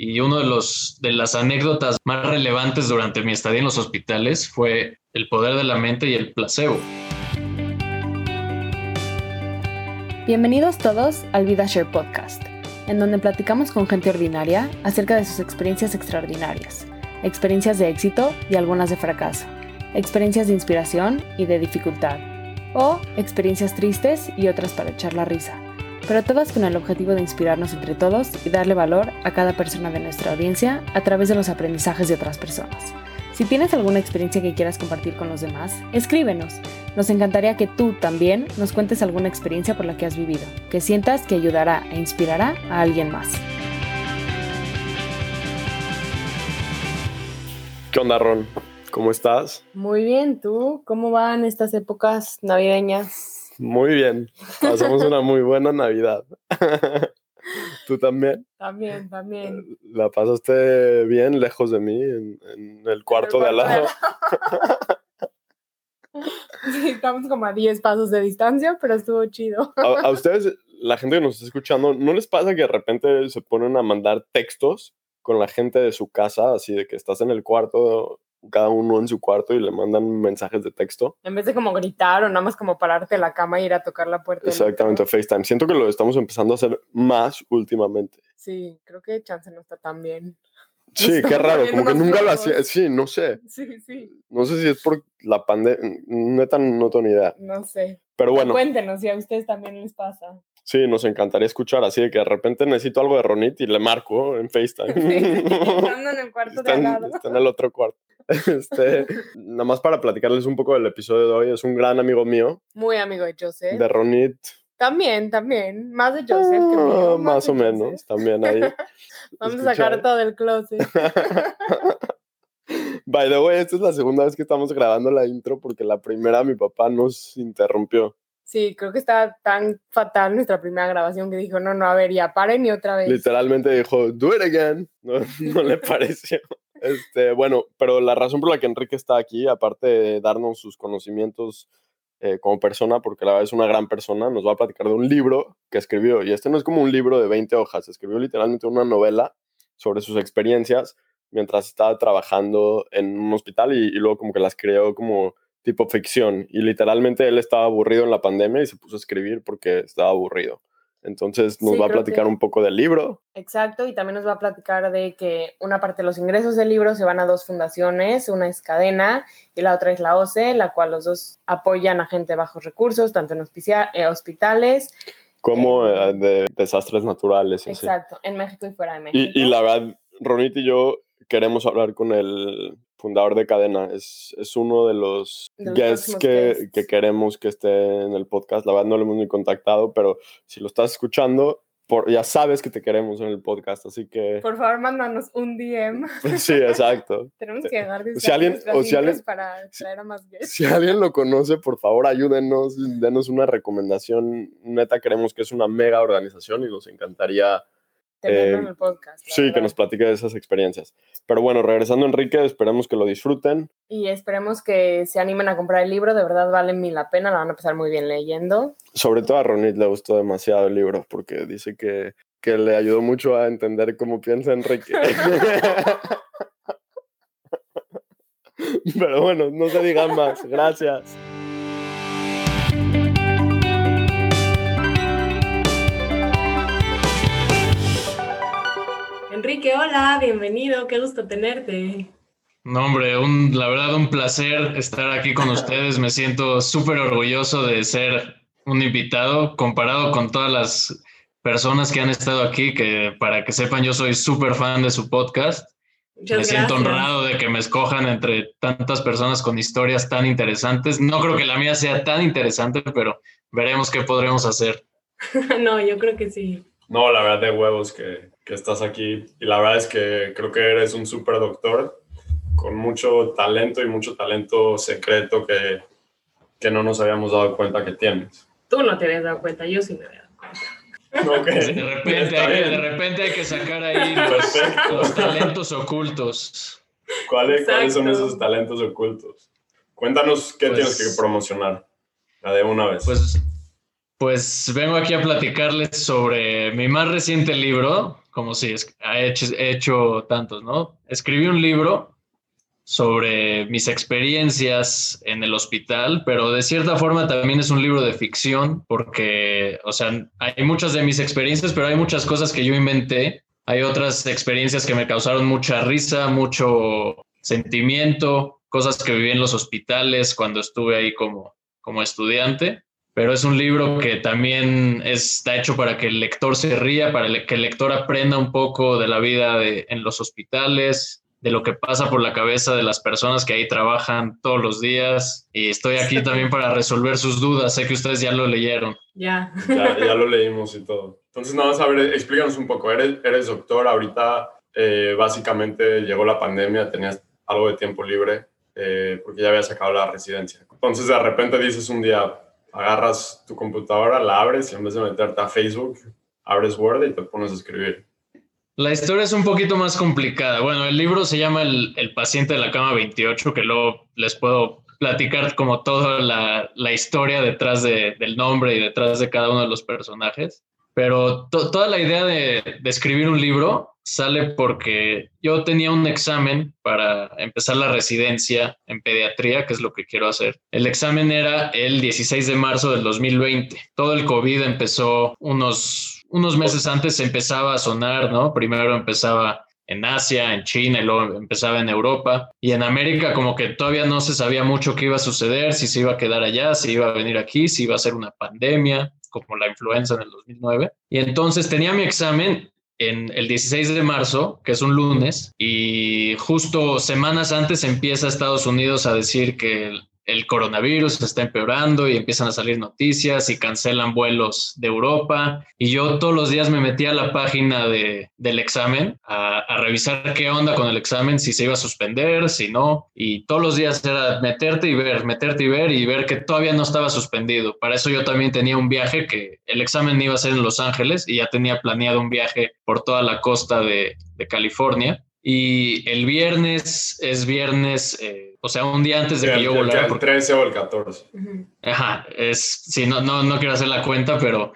y uno de los de las anécdotas más relevantes durante mi estadía en los hospitales fue el poder de la mente y el placebo. Bienvenidos todos al VidaShare Podcast, en donde platicamos con gente ordinaria acerca de sus experiencias extraordinarias, experiencias de éxito y algunas de fracaso, experiencias de inspiración y de dificultad, o experiencias tristes y otras para echar la risa pero todas con el objetivo de inspirarnos entre todos y darle valor a cada persona de nuestra audiencia a través de los aprendizajes de otras personas. Si tienes alguna experiencia que quieras compartir con los demás, escríbenos. Nos encantaría que tú también nos cuentes alguna experiencia por la que has vivido, que sientas que ayudará e inspirará a alguien más. ¿Qué onda, Ron? ¿Cómo estás? Muy bien, ¿tú? ¿Cómo van estas épocas navideñas? Muy bien. Pasamos una muy buena Navidad. ¿Tú también? También, también. ¿La pasaste bien lejos de mí, en, el cuarto de al lado? sí, estamos como a 10 pasos de distancia, pero estuvo chido. a, ustedes, la gente que nos está escuchando, ¿no les pasa que de repente se ponen a mandar textos con la gente de su casa, así de que estás en el cuarto cada uno en su cuarto y le mandan mensajes de texto. En vez de como gritar o nada más como pararte de la cama e ir a tocar la puerta. Exactamente, FaceTime. Siento que lo estamos empezando a hacer más últimamente. Sí, creo que Chance no está tan bien. Sí, qué raro, como que nunca lo hacía. Sí, no sé. Sí, sí. No sé si es por la pandemia, neta no tengo ni idea. No sé. Pero bueno. Cuéntenos si a ustedes también les pasa. Sí, nos encantaría escuchar, así de que de repente necesito algo de Ronit y le marco en FaceTime. Estando en el cuarto de al lado. Está en el otro cuarto. Este, nada más para platicarles un poco del episodio de hoy, es un gran amigo mío. Muy amigo de Joseph. De Ronit. También, también. Más de Joseph que mío. Ah, más, o menos, también ahí. Vamos a sacar todo del closet. By the way, esta es la segunda vez que estamos grabando la intro porque la primera mi papá nos interrumpió. Sí, creo que estaba tan fatal nuestra primera grabación que dijo, no, no, a ver, ya paren y otra vez. Literalmente dijo, do it again. No, no le pareció. Este, bueno, pero la razón por la que Enrique está aquí, aparte de darnos sus conocimientos eh, como persona, porque la verdad es una gran persona, nos va a platicar de un libro que escribió. Y este no es como un libro de 20 hojas, escribió literalmente una novela sobre sus experiencias mientras estaba trabajando en un hospital y, y luego como que las creó como tipo ficción. Y literalmente él estaba aburrido en la pandemia y se puso a escribir porque estaba aburrido. Entonces nos va a platicar un poco del libro. Exacto, y también nos va a platicar de que una parte de los ingresos del libro se van a dos fundaciones, una es Cadena y la otra es la OCE, la cual los dos apoyan a gente de bajos recursos, tanto en eh, hospitales como eh, de desastres naturales. Exacto, en México y fuera de México. Y, y la verdad, Ronit y yo queremos hablar con el fundador de Cadena. Es, es uno de los, guests, que, que, queremos que esté en el podcast. La verdad no lo hemos ni contactado, pero si lo estás escuchando, por, ya sabes que te queremos en el podcast, así que... Por favor, mándanos un DM. Sí, exacto. Tenemos que dejar de si alguien, o si alguien, para traer a más guests. Si alguien lo conoce, por favor, ayúdenos, denos una recomendación. Neta, creemos que es una mega organización y nos encantaría tenerlo en el podcast. Sí, que nos platique de esas experiencias. Pero bueno, regresando Enrique, esperemos que lo disfruten. Y esperemos que se animen a comprar el libro, de verdad vale mil la pena, la van a pasar muy bien leyendo. Sobre todo a Ronit le gustó demasiado el libro, porque dice que, que le ayudó mucho a entender cómo piensa Enrique. Pero bueno, no se digan más. Gracias. Enrique, hola, bienvenido, qué gusto tenerte. No, hombre, un, la verdad un placer estar aquí con ustedes. Me siento súper orgulloso de ser un invitado comparado con todas las personas que han estado aquí, que para que sepan, yo soy súper fan de su podcast. me siento honrado de que me escojan entre tantas personas con historias tan interesantes. No creo que la mía sea tan interesante, pero veremos qué podremos hacer. no, yo creo que sí. No, la verdad de huevos que, que estás aquí y la verdad es que creo que eres un super doctor con mucho talento y mucho talento secreto que, que no nos habíamos dado cuenta que tienes. Tú no te habías dado cuenta, yo sí me había dado cuenta. De, repente hay, de repente hay que sacar ahí los, talentos ocultos. ¿Cuáles, ¿Cuáles son esos talentos ocultos? Cuéntanos qué tienes que pues promocionar. La de una vez. Pues, pues vengo aquí a platicarles sobre mi más reciente libro, como si he hecho, he hecho tantos, ¿no? Escribí un libro sobre mis experiencias en el hospital, pero de cierta forma también es un libro de ficción porque, o sea, hay muchas de mis experiencias, pero hay muchas cosas que yo inventé. Hay otras experiencias que me causaron mucha risa, mucho sentimiento, cosas que viví en los hospitales cuando estuve ahí como, como estudiante. Pero es un libro que también está hecho para que el lector se ría, para que el lector aprenda un poco de la vida en los hospitales, de lo que pasa por la cabeza de las personas que ahí trabajan todos los días. Y estoy aquí también para resolver sus dudas. Sé que ustedes ya lo leyeron. Ya. Ya, lo leímos y todo. Entonces, nada más, a ver, explícanos un poco. Eres, eres doctor, ahorita eh, básicamente llegó la pandemia, tenías algo de tiempo libre eh, porque ya habías sacado la residencia. Entonces, de repente dices un día, agarras tu computadora, la abres y en vez de meterte a Facebook, abres Word y te pones a escribir. La historia es un poquito más complicada. Bueno, el libro se llama El, paciente de la cama 28, que luego les puedo platicar como toda la, historia detrás del nombre y detrás de cada uno de los personajes. Pero toda la idea de, de, escribir un libro sale porque yo tenía un examen para empezar la residencia en pediatría, que es lo que quiero hacer. El examen era el 16 de marzo del 2020. Todo el COVID empezó unos unos meses antes empezaba a sonar, ¿no? Primero empezaba en Asia, en China, y luego empezaba en Europa. Y en América como que todavía no se sabía mucho qué iba a suceder, si se iba a quedar allá, si iba a venir aquí, si iba a ser una pandemia, como la influenza en el 2009. Y entonces tenía mi examen en el 16 de marzo, que es un lunes, y justo semanas antes empieza Estados Unidos a decir que el coronavirus está empeorando y empiezan a salir noticias y cancelan vuelos de Europa. Y yo todos los días me metía a la página de, del examen a, a, revisar qué onda con el examen, si se iba a suspender, si no. Y todos los días era meterte y ver, meterte y ver y ver que todavía no estaba suspendido. Para eso yo también tenía un viaje que el examen iba a ser en Los Ángeles y ya tenía planeado un viaje por toda la costa de, de California. Y el viernes es viernes. Eh, o sea, un día antes de que yo volara. El 13 o el 14. Ajá, es, sí, no, no, no quiero hacer la cuenta, pero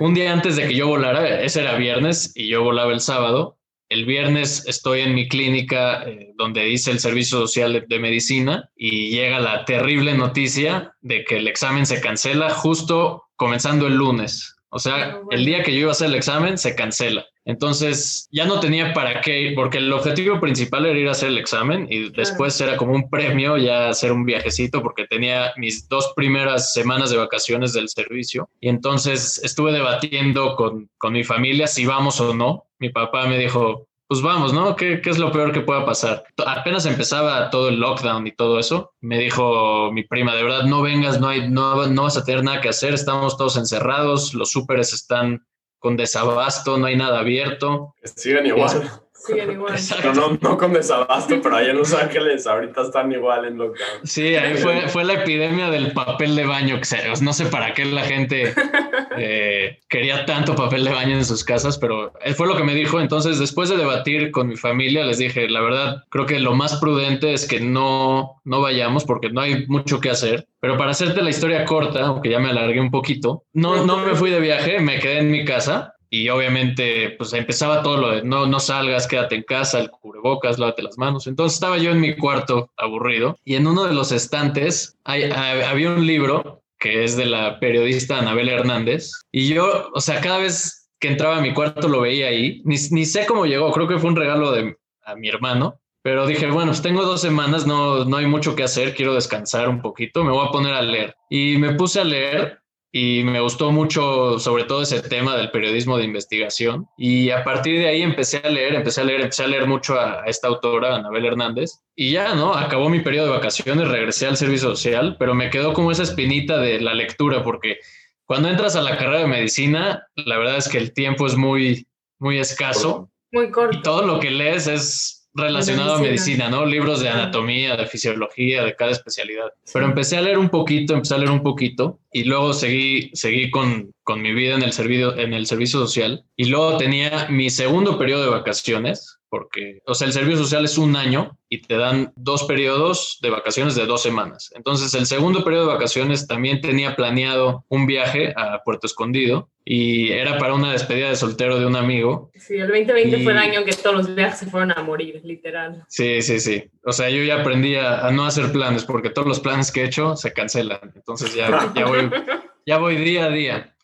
un día antes de que yo volara, ese era viernes y yo volaba el sábado. El viernes estoy en mi clínica eh, donde hice el servicio social de, medicina y llega la terrible noticia de que el examen se cancela justo comenzando el lunes. O sea, el día que yo iba a hacer el examen se cancela. Entonces ya no tenía para qué ir, porque el objetivo principal era ir a hacer el examen y después era como un premio ya hacer un viajecito porque tenía mis dos primeras semanas de vacaciones del servicio. Y entonces estuve debatiendo con, con mi familia si vamos o no. Mi papá me dijo, pues vamos, ¿no? ¿Qué, ¿Qué, es lo peor que pueda pasar? Apenas empezaba todo el lockdown y todo eso, me dijo mi prima, de verdad, no vengas, no, hay, no, no vas a tener nada que hacer, estamos todos encerrados, los súperes están con desabasto, no hay nada abierto. Siguen igual. Siguen igual. No, no, con desabasto, pero ahí en Los Ángeles ahorita están igual en lockdown. Sí, ahí fue, fue la epidemia del papel de baño, que no sé para qué la gente eh, quería tanto papel de baño en sus casas, pero fue lo que me dijo. Entonces, después de debatir con mi familia, les dije, la verdad, creo que lo más prudente es que no, no vayamos porque no hay mucho que hacer. Pero para hacerte la historia corta, aunque ya me alargué un poquito, no, no me fui de viaje, me quedé en mi casa y obviamente pues empezaba todo lo de no, no salgas, quédate en casa, el cubrebocas, lávate las manos. Entonces estaba yo en mi cuarto aburrido y en uno de los estantes había un libro que es de la periodista Anabel Hernández y yo, o sea, cada vez que entraba a mi cuarto lo veía ahí, ni, ni sé cómo llegó, creo que fue un regalo de a mi hermano pero dije, bueno, pues tengo dos semanas, no, no hay mucho que hacer, quiero descansar un poquito, me voy a poner a leer. Y me puse a leer y me gustó mucho sobre todo ese tema del periodismo de investigación. Y a partir de ahí empecé a leer, empecé a leer, empecé a leer mucho a, esta autora, Anabel Hernández. Y ya, ¿no? Acabó mi periodo de vacaciones, regresé al servicio social, pero me quedó como esa espinita de la lectura, porque cuando entras a la carrera de medicina, la verdad es que el tiempo es muy, muy escaso. Muy corto. Y todo lo que lees es relacionado a medicina, ¿no? Libros de anatomía, de fisiología, de cada especialidad. Pero empecé a leer un poquito, empecé a leer un poquito y luego seguí, seguí con, con mi vida en el, servicio, en el servicio social y luego tenía mi segundo periodo de vacaciones porque, o sea, el servicio social es un año y te dan dos periodos de vacaciones de dos semanas. Entonces, el segundo periodo de vacaciones también tenía planeado un viaje a Puerto Escondido y era para una despedida de soltero de un amigo. Sí, el 2020 fue el año que todos los viajes se fueron a morir, literal. Sí, sí, sí. O sea, yo ya aprendí a, no hacer planes porque todos los planes que he hecho se cancelan. Entonces ya, ya, voy, ya voy día a día.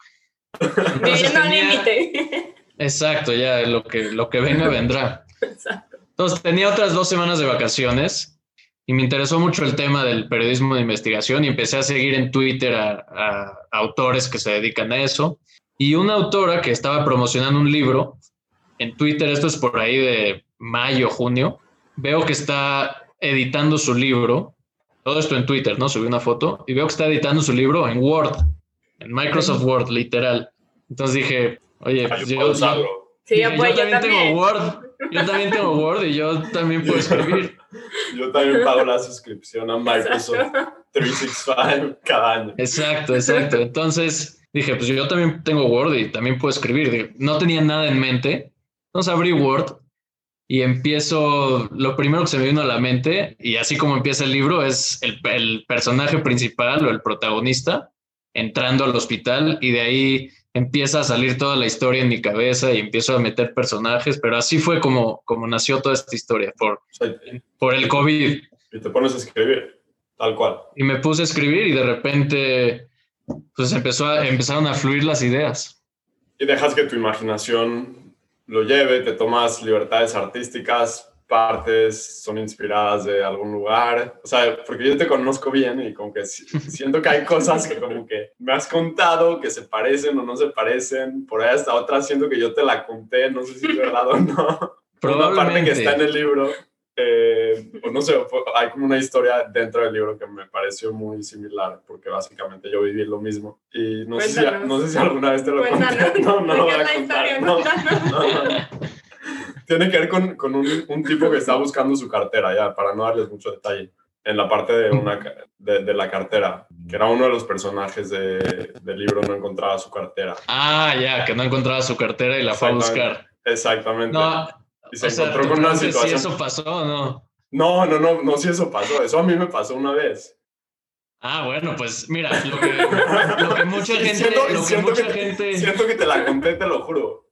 Viviendo al límite. Exacto, ya lo que, lo que venga vendrá. Exacto. Entonces tenía otras dos semanas de vacaciones y me interesó mucho el tema del periodismo de investigación y empecé a seguir en Twitter a, autores que se dedican a eso. Y una autora que estaba promocionando un libro en Twitter, esto es por ahí de mayo, junio, veo que está editando su libro, todo esto en Twitter, ¿no? Subí una foto y veo que está editando su libro en Word, en Microsoft Word, literal. Entonces dije, oye, pues yo, Sí, yo, pues, también tengo Word. Yo también tengo Word y yo también puedo escribir. Yo también pago la suscripción a Microsoft 365 cada año. Exacto, exacto. Entonces dije, pues yo también tengo Word y también puedo escribir. No tenía nada en mente. Entonces abrí Word y empiezo, lo primero que se me vino a la mente, y así como empieza el libro, es el, el personaje principal o el protagonista entrando al hospital y de ahí empieza a salir toda la historia en mi cabeza y empiezo a meter personajes, pero así fue como, como nació toda esta historia, por, por el COVID. Y te pones a escribir, tal cual. Y me puse a escribir y de repente, pues empezó a, empezaron a fluir las ideas. Y dejas que tu imaginación lo lleve, te tomas libertades artísticas, partes son inspiradas de algún lugar, o sea, porque yo te conozco bien y como que siento que hay cosas que como que me has contado que se parecen o no se parecen, por ahí hasta otra siento que yo te la conté, no sé si es verdad o no. Probablemente. Una parte que está en el libro, eh, o no sé, hay como una historia dentro del libro que me pareció muy similar, porque básicamente yo viví lo mismo. Y no, sé si, no sé si, alguna vez te lo conté. No, no lo voy a contar. no, no tiene que ver con, con un, un, tipo que está buscando su cartera, ya, para no darles mucho detalle, en la parte de, una, de, de la cartera, que era uno de los personajes de, del libro, no encontraba su cartera. Ah, ya, que no encontraba su cartera y la fue a buscar. Exactamente. No, y se encontró con una situación. Si eso pasó o no. No, no, no, no, si eso pasó. Eso a mí me pasó una vez. Ah, bueno, pues mira, lo que, lo que mucha gente. Siento, lo que mucha gente... siento que te la conté, te lo juro.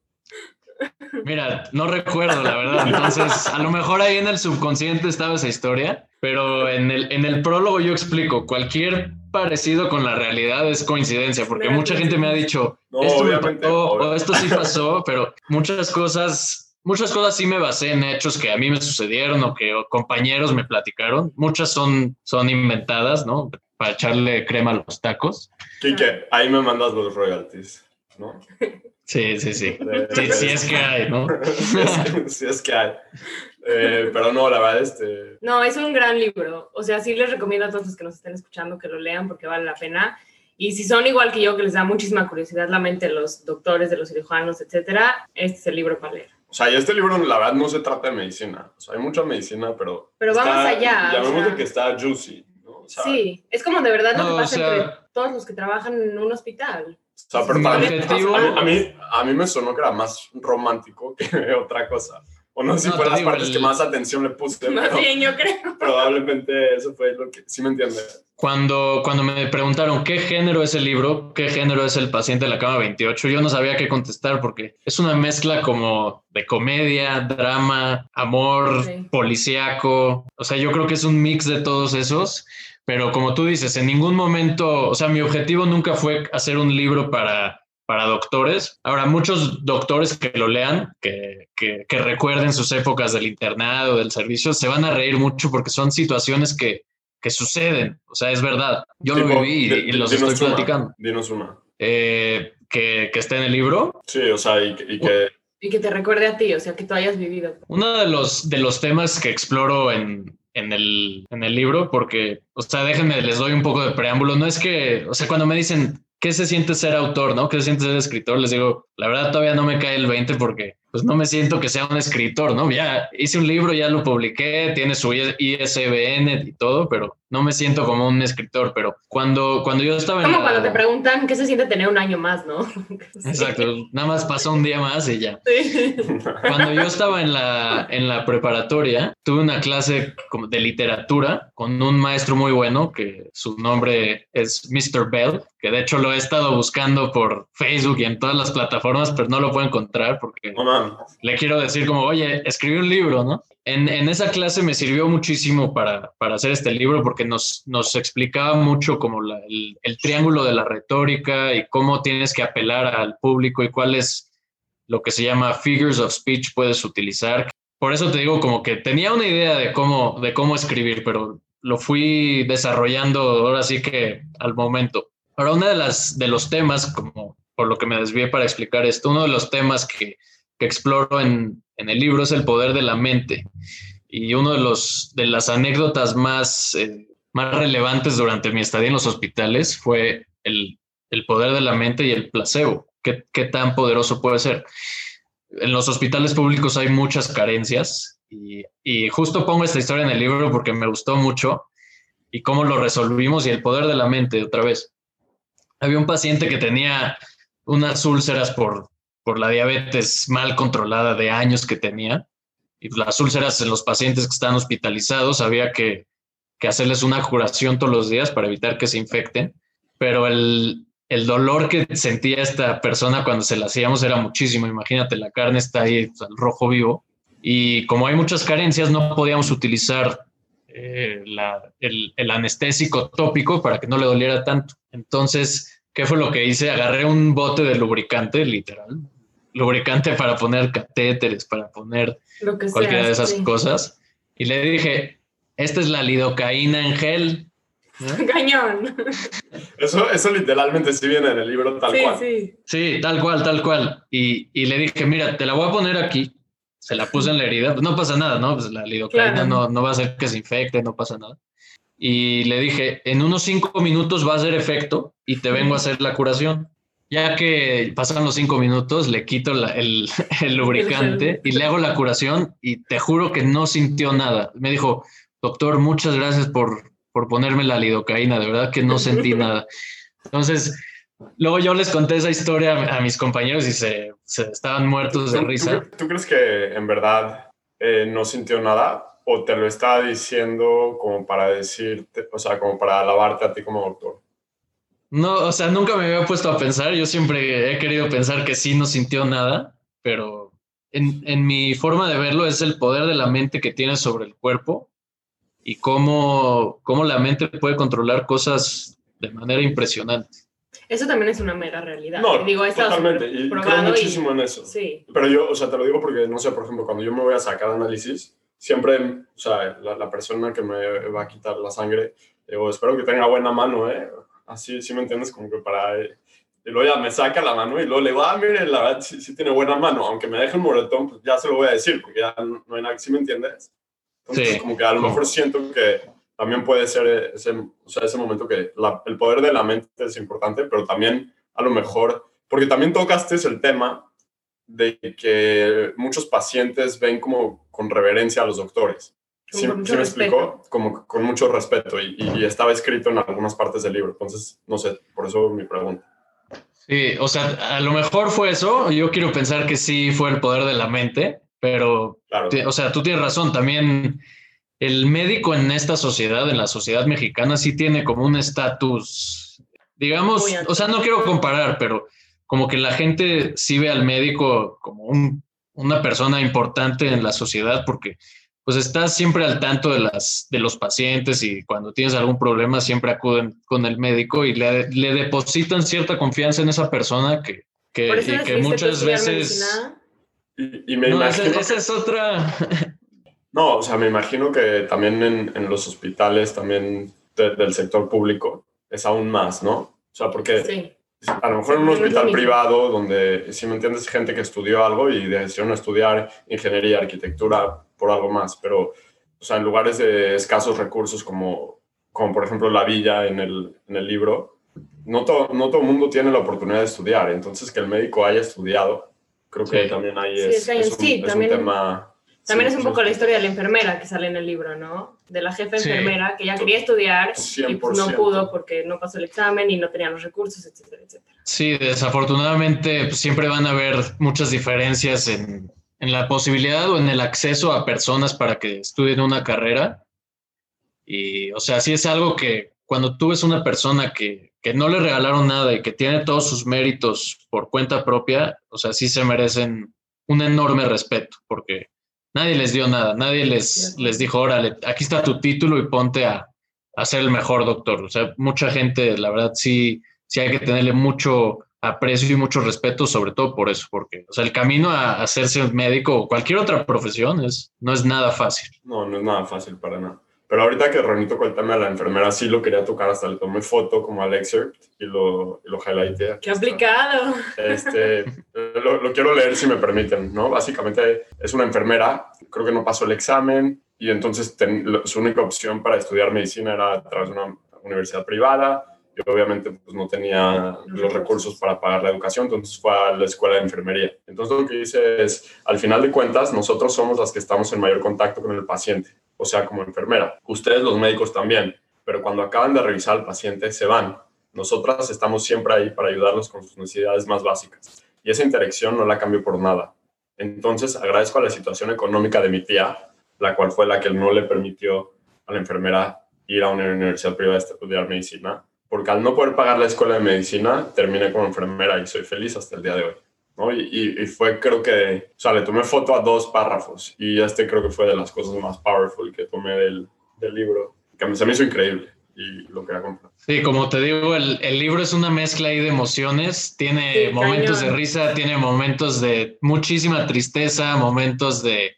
Mira, no recuerdo, la verdad. Entonces, a lo mejor ahí en el subconsciente estaba esa historia, pero en el, en el prólogo yo explico, cualquier parecido con la realidad es coincidencia, porque mucha gente me ha dicho, esto me pasó, o esto sí pasó, pero muchas cosas, muchas cosas sí me basé en hechos que a mí me sucedieron o que compañeros me platicaron. Muchas son, son inventadas, ¿no? Para echarle crema a los tacos. Quique, ahí me mandas los royalties, ¿no? Sí, sí, sí. Sí, es que hay, ¿no? sí, es que hay. Eh, pero no, la verdad, este... No, es un gran libro. O sea, sí les recomiendo a todos los que nos estén escuchando que lo lean porque vale la pena. Y si son igual que yo, que les da muchísima curiosidad la mente de los doctores, de los cirujanos, etcétera, este es el libro para leer. O sea, y este libro, la verdad, no se trata de medicina. O sea, hay mucha medicina, pero... Pero vamos allá. Llamémosle que está juicy, ¿no? sí, es como de verdad lo que pasa entre todos los que trabajan en un hospital. O sea, pero para a, mí, a mí me sonó que era más romántico que otra cosa. O no sé si fue las partes que más atención le puse. Más bien, yo creo. Probablemente eso fue lo que... Sí me entiende. Cuando, cuando me preguntaron qué género es el libro, qué género es el paciente de la cama 28, yo no sabía qué contestar porque es una mezcla como de comedia, drama, amor, policíaco. O sea, yo creo que es un mix de todos esos pero como tú dices, en ningún momento, o sea, mi objetivo nunca fue hacer un libro para, para doctores. Ahora, muchos doctores que lo lean, que, que, recuerden sus épocas del internado, del servicio, se van a reír mucho porque son situaciones que, que suceden. O sea, es verdad. Yo lo viví y, los estoy platicando. Dinos una. Eh, que, que esté en el libro. Sí, o sea, y, y que... Y que te recuerde a ti, o sea, que tú hayas vivido. Uno de los, de los temas que exploro en, en el, en el libro, porque, o sea, déjenme, les doy un poco de preámbulo. No es que, o sea, cuando me dicen, ¿qué se siente ser autor, no? ¿Qué se siente ser escritor? Les digo, la verdad todavía no me cae el 20 porque pues no me siento que sea un escritor, ¿no? Ya hice un libro, ya lo publiqué, tiene su ISBN y todo, pero no me siento como un escritor, pero cuando, cuando yo estaba en Como cuando te preguntan qué se siente tener un año más, ¿no? Exacto, nada más pasó un día más y ya. Sí. Cuando yo estaba en la, en la preparatoria, tuve una clase de literatura con un maestro muy bueno, que su nombre es Mr. Bell, que de hecho lo he estado buscando por Facebook y en todas las plataformas, pero no lo puedo encontrar porque le quiero decir como, oye, escribí un libro, ¿no? En, en, esa clase me sirvió muchísimo para, para, hacer este libro porque nos, nos explicaba mucho como el, el, triángulo de la retórica y cómo tienes que apelar al público y cuál es lo que se llama figures of speech puedes utilizar. Por eso te digo como que tenía una idea de cómo, de cómo escribir, pero lo fui desarrollando ahora sí que al momento. Ahora, uno de, las, de los temas, como por lo que me desvié para explicar esto, uno de los temas que, que exploro en, en el libro es el poder de la mente. Y uno de, los, de las anécdotas más, eh, más relevantes durante mi estadía en los hospitales fue el, el poder de la mente y el placebo. ¿Qué, ¿Qué, tan poderoso puede ser? En los hospitales públicos hay muchas carencias y, y, justo pongo esta historia en el libro porque me gustó mucho y cómo lo resolvimos y el poder de la mente otra vez. Había un paciente que tenía unas úlceras por por la diabetes mal controlada de años que tenía. Y las úlceras en los pacientes que están hospitalizados había que, que hacerles una curación todos los días para evitar que se infecten. Pero el, el dolor que sentía esta persona cuando se la hacíamos era muchísimo. Imagínate, la carne está ahí al rojo vivo. Y como hay muchas carencias, no podíamos utilizar eh, el, el, anestésico tópico para que no le doliera tanto. Entonces, ¿qué fue lo que hice? Agarré un bote de lubricante, literal, lubricante para poner catéteres, para poner cualquiera de esas cosas. Y le dije, esta es la lidocaína en gel. Cañón. Eso, eso literalmente sí viene en el libro tal cual. Sí. sí, tal cual, tal cual. Y, y, le dije, mira, te la voy a poner aquí. Se la puse en la herida. Pues no pasa nada, ¿no? Pues la lidocaína no, no va a hacer que se infecte, no pasa nada. Y le dije, en unos cinco minutos va a hacer efecto y te vengo a hacer la curación. Ya que pasan los cinco minutos, le quito el, lubricante y le hago la curación y te juro que no sintió nada. Me dijo, doctor, muchas gracias por, por ponerme la lidocaína, de verdad que no sentí nada. Entonces, luego yo les conté esa historia a, mis compañeros y se, estaban muertos de risa. ¿Tú, crees que en verdad eh, no sintió nada o te lo estaba diciendo como para decirte, o sea, como para alabarte a ti como doctor? No, o sea, nunca me había puesto a pensar. Yo siempre he querido pensar que sí no sintió nada, pero en, en mi forma de verlo es el poder de la mente que tiene sobre el cuerpo y cómo, cómo la mente puede controlar cosas de manera impresionante. Eso también es una mera realidad. No, digo, totalmente. Y creo muchísimo en eso. Sí. Pero yo, o sea, te lo digo porque, no sé, por ejemplo, cuando yo me voy a sacar análisis, siempre, o sea, la, la persona que me va a quitar la sangre, digo, espero que tenga buena mano, ¿eh? Así, ¿sí me entiendes? Como que para... y luego ya me saca la mano y luego le va, ah, mire, la verdad sí, tiene buena mano. Aunque me deje un moretón, pues ya se lo voy a decir, porque ya no hay nada, ¿sí me entiendes? Entonces, como que a lo mejor siento que también puede ser ese, o sea, ese momento que el poder de la mente es importante, pero también a lo mejor, porque también tocaste el tema de que muchos pacientes ven como con reverencia a los doctores. Sí, me explicó, como con mucho respeto y, estaba escrito en algunas partes del libro. Entonces, no sé, por eso mi pregunta. Sí, o sea, a lo mejor fue eso. Yo quiero pensar que sí fue el poder de la mente, pero, o sea, tú tienes razón. También el médico en esta sociedad, en la sociedad mexicana, sí tiene como un estatus, digamos, o sea, no quiero comparar, pero como que la gente sí ve al médico como un, una persona importante en la sociedad porque pues estás siempre al tanto de, las, de los pacientes y cuando tienes algún problema siempre acuden con el médico y le, le depositan cierta confianza en esa persona que, que, que muchas veces... Y, me imagino... Esa, es otra... no, o sea, me imagino que también en, en los hospitales, también del sector público, es aún más, ¿no? O sea, porque a lo mejor en un hospital privado donde, si me entiendes, gente que estudió algo y decidieron estudiar ingeniería, arquitectura, por algo más, pero o sea, en lugares de escasos recursos como, como por ejemplo la villa en el, en el libro, no todo, no todo el mundo tiene la oportunidad de estudiar, entonces que el médico haya estudiado, creo que también ahí es, un, también, tema... También es un poco la historia de la enfermera que sale en el libro, ¿no? De la jefa enfermera que ya quería estudiar y pues no pudo porque no pasó el examen y no tenía los recursos, etcétera, etcétera. Sí, desafortunadamente pues, siempre van a haber muchas diferencias en, en la posibilidad o en el acceso a personas para que estudien una carrera. Y, o sea, sí es algo que cuando tú ves una persona que, que no le regalaron nada y que tiene todos sus méritos por cuenta propia, o sea, sí se merecen un enorme respeto, porque nadie les dio nada, nadie les, les dijo, órale, aquí está tu título y ponte a, a ser el mejor doctor. O sea, mucha gente, la verdad, sí, sí hay que tenerle mucho aprecio y mucho respeto, sobre todo por eso, porque o sea, el camino a hacerse médico o cualquier otra profesión es, no es nada fácil. No, no es nada fácil para nada. Pero ahorita que Ronnie tocó el tema de la enfermera, sí lo quería tocar, hasta le tomé foto como al excerpt y lo, y lo highlighté. ¡Qué aplicado! Este, lo, lo, quiero leer si me permiten, ¿no? Básicamente es una enfermera, creo que no pasó el examen y entonces su única opción para estudiar medicina era a través de una universidad privada yo obviamente pues, no tenía los recursos para pagar la educación, entonces fue a la escuela de enfermería. Entonces lo que dice es, al final de cuentas, nosotros somos las que estamos en mayor contacto con el paciente, o sea, como enfermera. Ustedes los médicos también, pero cuando acaban de revisar al paciente se van. Nosotras estamos siempre ahí para ayudarlos con sus necesidades más básicas. Y esa interacción no la cambio por nada. Entonces agradezco a la situación económica de mi tía, la cual fue la que no le permitió a la enfermera ir a una universidad privada a estudiar medicina porque al no poder pagar la escuela de medicina, terminé como enfermera y soy feliz hasta el día de hoy. ¿no? Y, y, fue, creo que, o sea, le tomé foto a dos párrafos y este creo que fue de las cosas más powerful que tomé del, del libro, que se me hizo increíble y lo quería comprar. Sí, como te digo, el, el libro es una mezcla ahí de emociones, tiene momentos de risa, tiene momentos de muchísima tristeza, momentos de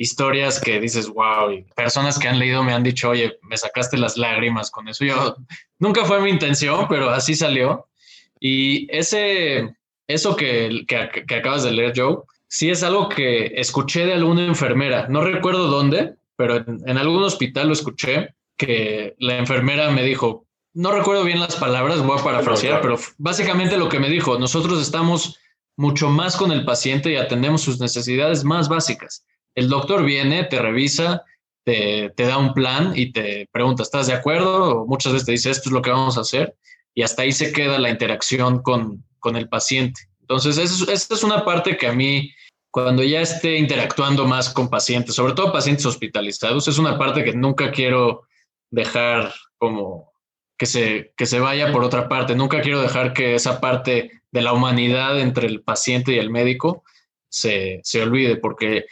historias que dices, wow, y personas que han leído me han dicho, oye, me sacaste las lágrimas con eso. Yo nunca fue mi intención, pero así salió. Y ese, eso que, que, acabas de leer, Joe, sí es algo que escuché de alguna enfermera. No recuerdo dónde, pero en, algún hospital lo escuché, que la enfermera me dijo, no recuerdo bien las palabras, voy a parafrasear, pero básicamente lo que me dijo, nosotros estamos mucho más con el paciente y atendemos sus necesidades más básicas. El doctor viene, te revisa, te, da un plan y te pregunta, ¿estás de acuerdo? O muchas veces te dice, esto es lo que vamos a hacer. Y hasta ahí se queda la interacción con, el paciente. Entonces, esa es una parte que a mí, cuando ya esté interactuando más con pacientes, sobre todo pacientes hospitalizados, es una parte que nunca quiero dejar como que se, que se vaya por otra parte. Nunca quiero dejar que esa parte de la humanidad entre el paciente y el médico se, se olvide, porque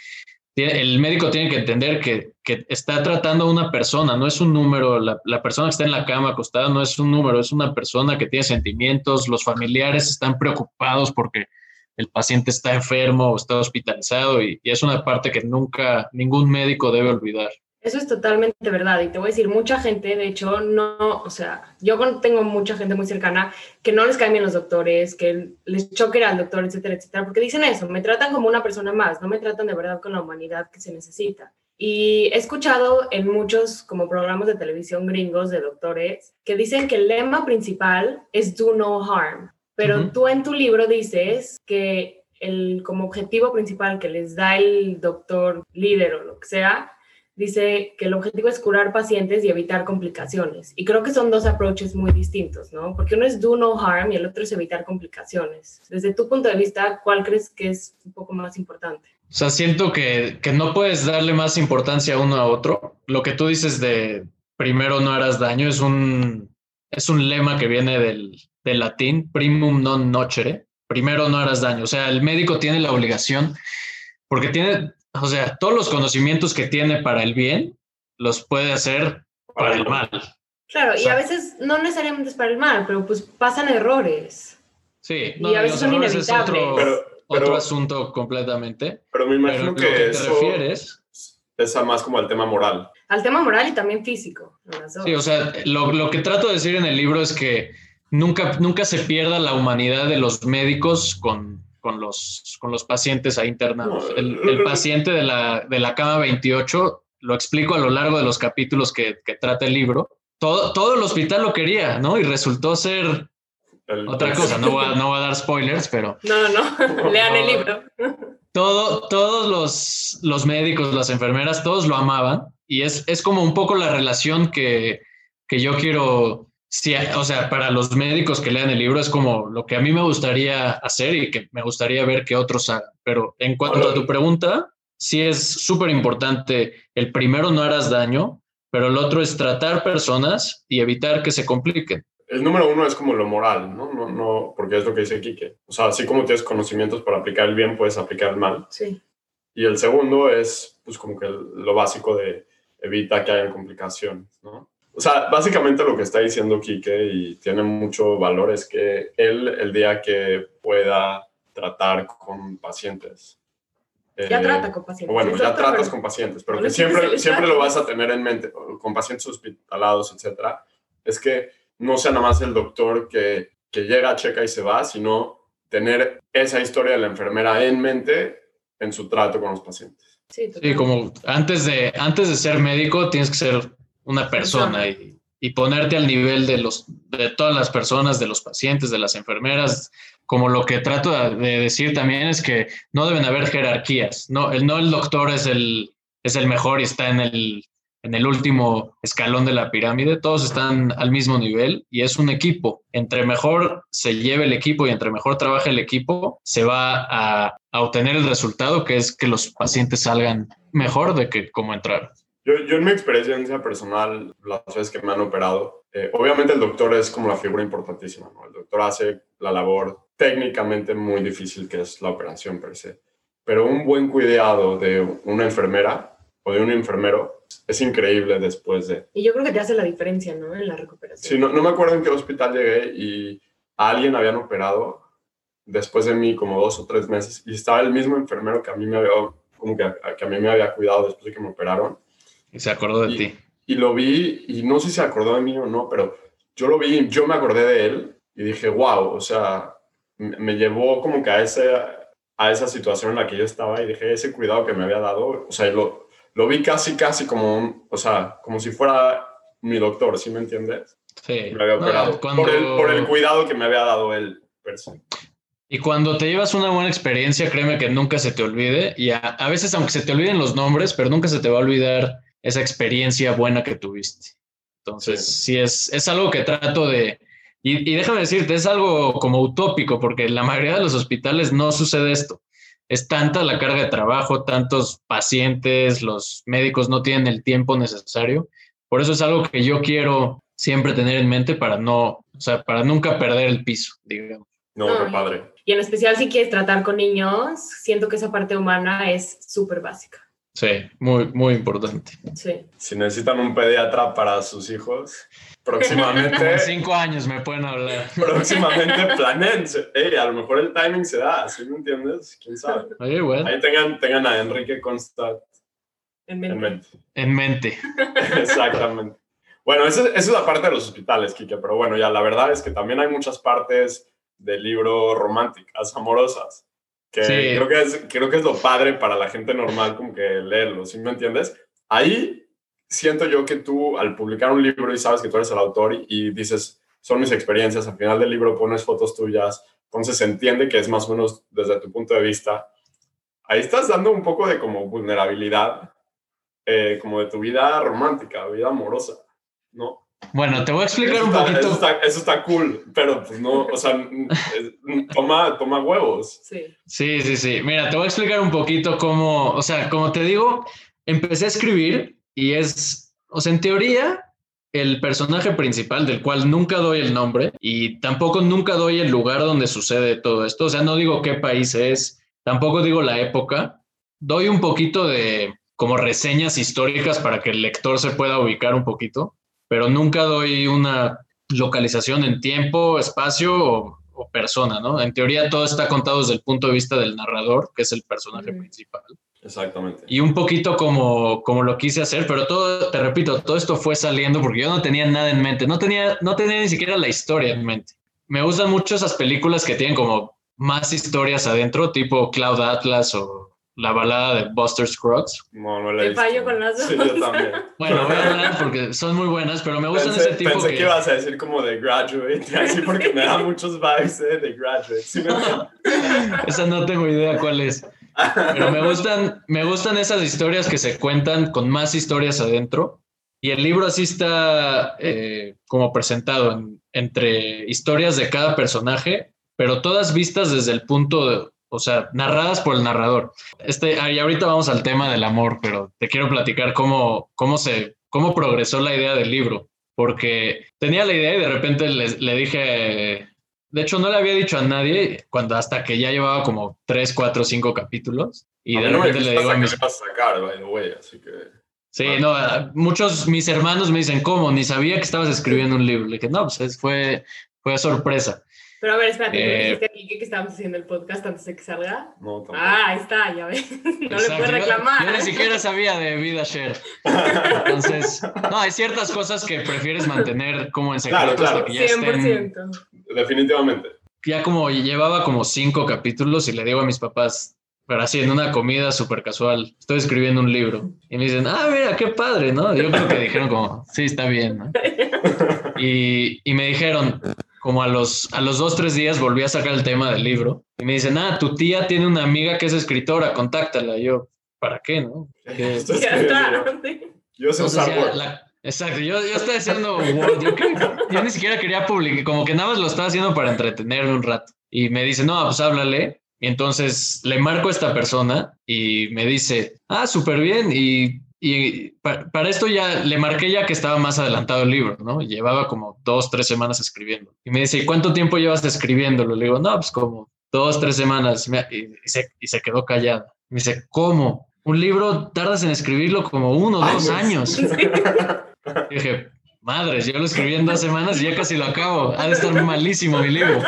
el médico tiene que entender que, está tratando a una persona, no es un número, la, persona que está en la cama acostada no es un número, es una persona que tiene sentimientos, los familiares están preocupados porque el paciente está enfermo o está hospitalizado y es una parte que nunca ningún médico debe olvidar. Eso es totalmente verdad. Y te voy a decir, mucha gente, de hecho, no, o sea, yo tengo mucha gente muy cercana que no les caen bien los doctores, que les choque al doctor, etcétera, etcétera, porque dicen eso, me tratan como una persona más, no me tratan de verdad con la humanidad que se necesita. Y he escuchado en muchos como programas de televisión gringos de doctores que dicen que el lema principal es do no harm, pero tú en tu libro dices que el como objetivo principal que les da el doctor líder o lo que sea dice que el objetivo es curar pacientes y evitar complicaciones. Y creo que son dos approaches muy distintos, ¿no? Porque uno es do no harm y el otro es evitar complicaciones. Desde tu punto de vista, ¿cuál crees que es un poco más importante? O sea, siento que, que no puedes darle más importancia uno a otro. Lo que tú dices de primero no harás daño es un, es un lema que viene del, del latín, primum non nocere. Primero no harás daño. O sea, el médico tiene la obligación, porque tiene, o sea, todos los conocimientos que tiene para el bien los puede hacer para el mal. Claro, y a veces no necesariamente es para el mal, pero pues pasan errores. Sí, y a veces son inevitables. Es otro, asunto completamente. Pero me imagino que, eso te refieres es más como al tema moral. Al tema moral y también físico. Sí, o sea, lo, lo, que trato de decir en el libro es que nunca, nunca se pierda la humanidad de los médicos con, con los, con los pacientes ahí internados. El, paciente de la, de la cama 28, lo explico a lo largo de los capítulos que, que trata el libro, todo, todo el hospital lo quería, ¿no? Y resultó ser otra cosa. No voy, a, no voy a dar spoilers, pero... No, no, lean el libro. Todo, todos los, los médicos, las enfermeras, todos lo amaban y es, es como un poco la relación que, que yo quiero Sí, o sea, para los médicos que lean el libro es como lo que a mí me gustaría hacer y que me gustaría ver que otros hagan. Pero en cuanto a tu pregunta, sí es súper importante. El primero no harás daño, pero el otro es tratar personas y evitar que se compliquen. El número uno es como lo moral, ¿no? No, no, porque es lo que dice Quique. O sea, así como tienes conocimientos para aplicar el bien, puedes aplicar el mal. Sí. Y el segundo es, pues, como que lo básico de evita que haya complicaciones, ¿no? O sea, básicamente lo que está diciendo Quique y tiene mucho valor es que él, el día que pueda tratar con pacientes. Ya eh, trata con pacientes. Bueno, ya tratas con pacientes, pero que siempre, siempre lo vas a tener en mente, con pacientes hospitalados, etcétera, es que no sea nada más el doctor que, que llega, checa y se va, sino tener esa historia de la enfermera en mente en su trato con los pacientes. Sí, sí, como antes de, antes de ser médico tienes que ser una persona y, y, ponerte al nivel de, los, de todas las personas, de los pacientes, de las enfermeras. Como lo que trato de decir también es que no deben haber jerarquías. No el, no el doctor es el, es el mejor y está en el, en el último escalón de la pirámide. Todos están al mismo nivel y es un equipo. Entre mejor se lleve el equipo y entre mejor trabaje el equipo, se va a, a obtener el resultado que es que los pacientes salgan mejor de que como entraron. Yo, yo, en mi experiencia personal, las veces que me han operado, eh, obviamente el doctor es como la figura importantísima, ¿no? El doctor hace la labor técnicamente muy difícil que es la operación per se. Pero un buen cuidado de una enfermera o de un enfermero es increíble después de... Y yo creo que te hace la diferencia, ¿no? En la recuperación. Sí, no, no me acuerdo en qué hospital llegué y a alguien habían operado después de mí como dos o tres meses y estaba el mismo enfermero que a mí me había, como que que a mí me había cuidado después de que me operaron y se acordó de ti. Y lo vi, y no sé si se acordó de mí o no, pero yo lo vi, yo me acordé de él y dije, wow, o sea, me llevó como que a, ese, a esa situación en la que yo estaba y dije, ese cuidado que me había dado, o sea, lo, lo vi casi, casi como, o sea, como si fuera mi doctor, ¿sí me entiendes? Sí. Me había operado por, el, por el cuidado que me había dado él. Y cuando te llevas una buena experiencia, créeme que nunca se te olvide. Y a, a, veces, aunque se te olviden los nombres, pero nunca se te va a olvidar esa experiencia buena que tuviste. Entonces, sí, es, es algo que trato de... Y, y, déjame decirte, es algo como utópico, porque en la mayoría de los hospitales no sucede esto. Es tanta la carga de trabajo, tantos pacientes, los médicos no tienen el tiempo necesario. Por eso es algo que yo quiero siempre tener en mente para no, o sea, para nunca perder el piso, digamos. No, qué padre. Y en especial si quieres tratar con niños, siento que esa parte humana es súper básica. Sí, muy, muy importante. Sí. Si necesitan un pediatra para sus hijos, próximamente... En cinco años me pueden hablar. Próximamente planen. Hey, a lo mejor el timing se da, ¿sí me entiendes? ¿Quién sabe? Oye, bueno. Ahí tengan, tengan a Enrique Constant en mente. En mente. En mente. Exactamente. Bueno, esa, esa es la parte de los hospitales, Kike, pero bueno, ya la verdad es que también hay muchas partes del libro románticas, amorosas. Que creo, que es, creo que es lo padre para la gente normal, como que leerlo, ¿sí me entiendes? Ahí siento yo que tú, al publicar un libro y sabes que tú eres el autor y, y dices, son mis experiencias, al final del libro pones fotos tuyas, entonces se entiende que es más o menos desde tu punto de vista. Ahí estás dando un poco de como vulnerabilidad, eh, como de tu vida romántica, vida amorosa, ¿no? Bueno, te voy a explicar un poquito. Eso está, eso está, cool, pero pues no, o sea, toma, toma huevos. Sí. sí, sí, sí. Mira, te voy a explicar un poquito cómo, o sea, como te digo, empecé a escribir y es, o sea, en teoría, el personaje principal del cual nunca doy el nombre y tampoco nunca doy el lugar donde sucede todo esto. O sea, no digo qué país es, tampoco digo la época. Doy un poquito de como reseñas históricas para que el lector se pueda ubicar un poquito pero nunca doy una localización en tiempo, espacio o, persona, ¿no? En teoría todo está contado desde el punto de vista del narrador, que es el personaje principal. Exactamente. Y un poquito como, como lo quise hacer, pero todo, te repito, todo esto fue saliendo porque yo no tenía nada en mente, no tenía, no tenía ni siquiera la historia en mente. Me gustan mucho esas películas que tienen como más historias adentro, tipo Cloud Atlas o la balada de Buster Scruggs. No, no la he Te fallo con las dos. Sí, yo también. Bueno, voy a hablar porque son muy buenas, pero me gustan Pensé, ese tipo pensé que... que... ibas a decir como de Graduate, así porque me da muchos vibes eh, de Graduate. ¿sí me? Esa no tengo idea cuál es. Pero me gustan, me gustan esas historias que se cuentan con más historias adentro. Y el libro así está eh, como presentado en- entre historias de cada personaje, pero todas vistas desde el punto, de- o sea, narradas por el narrador. Este, ah, y ahorita vamos al tema del amor, pero te quiero platicar cómo, cómo, se, cómo progresó la idea del libro. Porque tenía la idea y de repente le, le dije, de hecho no le había dicho a nadie cuando hasta que ya llevaba como 3, 4, 5 capítulos. Y A de repente le digo a mis vas a sacar, by the way, así que... Sí, no, muchos mis hermanos me dicen, ¿cómo? Ni sabía que estabas escribiendo un libro. Le dije, no, pues es- fue, fue sorpresa. Pero a ver, espérate, ¿tú Eh, dijiste aquí que estábamos haciendo el podcast antes de que salga? No, tampoco. Ah, ahí está, ya ves. No le puedes yo- reclamar. Yo, ni siquiera sabía de vida share. Entonces, no, hay ciertas cosas que prefieres mantener como en secreto Claro, claro. hasta que ya estén. 100%. Definitivamente. Ya como llevaba como cinco capítulos y le digo a mis papás, pero así en una comida súper casual, estoy escribiendo un libro. Y me dicen, ah, mira, qué padre, ¿no? Yo creo que dijeron como, sí, está bien, ¿no? Y, y me dijeron, como a los, a los dos, tres días volví a sacar el tema del libro. Y me dicen, ah, tu tía tiene una amiga que es escritora, contáctala. Y yo, ¿para qué, no? Que- Ya está. Yo sé Entonces ya la- exacto, yo, yo estaba haciendo Word, yo, que- yo ni siquiera quería publicar, como que nada más lo estaba haciendo para entretenerme un rato. Y me dice, no, pues háblale. Y entonces le marco a esta persona y me dice, ah, súper bien. Y, y pa- para esto ya le marqué ya que estaba más adelantado el libro, ¿no? Llevaba como dos, tres semanas escribiendo. Y me dice, ¿y cuánto tiempo llevas escribiéndolo? Le digo, no, pues como dos, tres semanas. Y, y se, y se quedó callada. Me dice, ¿cómo? Un libro tardas en escribirlo como uno o dos años. Y dije, madres, yo lo escribí en dos semanas y ya casi lo acabo. Ha de estar malísimo mi libro.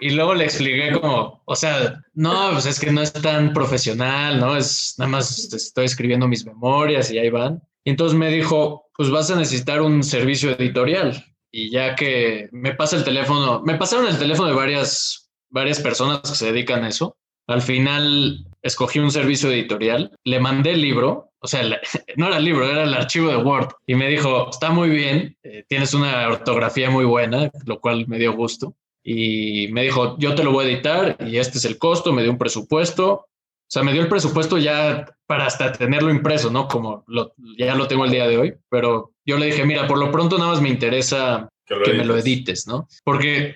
Y luego le expliqué como, o sea, no, pues es que no es tan profesional, ¿no? Es nada más estoy escribiendo mis memorias y ahí van. Y entonces me dijo, pues vas a necesitar un servicio editorial. Y ya que me pasa el teléfono, me pasaron el teléfono de varias, varias personas que se dedican a eso. Al final escogí un servicio editorial, le mandé el libro, o sea, no era el libro, era el archivo de Word. Y me dijo, está muy bien, eh, tienes una ortografía muy buena, lo cual me dio gusto. Y me dijo, yo te lo voy a editar y este es el costo, me dio un presupuesto. O sea, me dio el presupuesto ya para hasta tenerlo impreso, ¿no? Como lo, ya lo tengo el día de hoy, pero yo le dije, mira, por lo pronto nada más me interesa que me lo edites, ¿no? Porque,